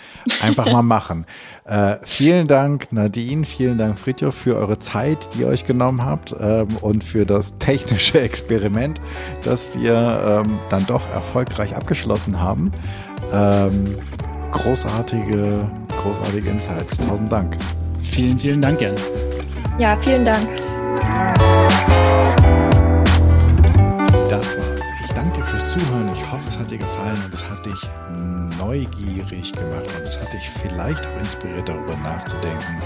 Speaker 2: Einfach mal machen. Äh, vielen Dank, Nadine, vielen Dank, Fritjof, für eure Zeit, die ihr euch genommen habt ähm, und für das technische Experiment, das wir ähm, dann doch erfolgreich abgeschlossen haben. Ähm, großartige, großartige Insights. Tausend Dank.
Speaker 1: Vielen, vielen Dank, Jan.
Speaker 3: Ja, vielen Dank.
Speaker 2: Das war's. Ich danke dir fürs Zuhören. Ich hoffe, es hat dir gefallen und es hat dich neugierig gemacht und es hat dich vielleicht auch inspiriert, darüber nachzudenken,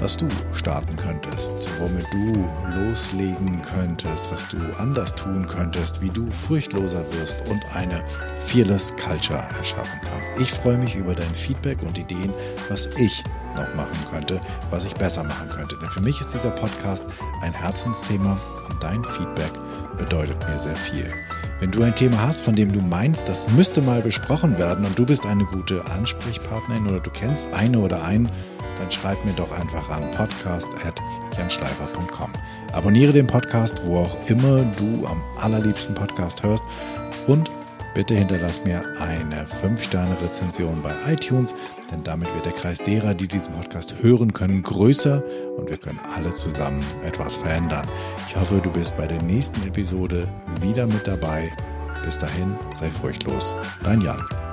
Speaker 2: was du starten könntest, womit du loslegen könntest, was du anders tun könntest, wie du furchtloser wirst und eine Fearless Culture erschaffen kannst. Ich freue mich über dein Feedback und Ideen, was ich noch machen könnte, was ich besser machen könnte. Denn für mich ist dieser Podcast ein Herzensthema und dein Feedback bedeutet mir sehr viel. Wenn du ein Thema hast, von dem du meinst, das müsste mal besprochen werden und du bist eine gute Ansprechpartnerin oder du kennst eine oder einen, dann schreib mir doch einfach an podcast.janschleifer.com. Abonniere den Podcast, wo auch immer du am allerliebsten Podcast hörst und bitte hinterlass mir eine 5-Sterne-Rezension bei iTunes, denn damit wird der Kreis derer, die diesen Podcast hören können, größer und wir können alle zusammen etwas verändern. Ich hoffe, du bist bei der nächsten Episode wieder mit dabei. Bis dahin, sei furchtlos. Dein Jan.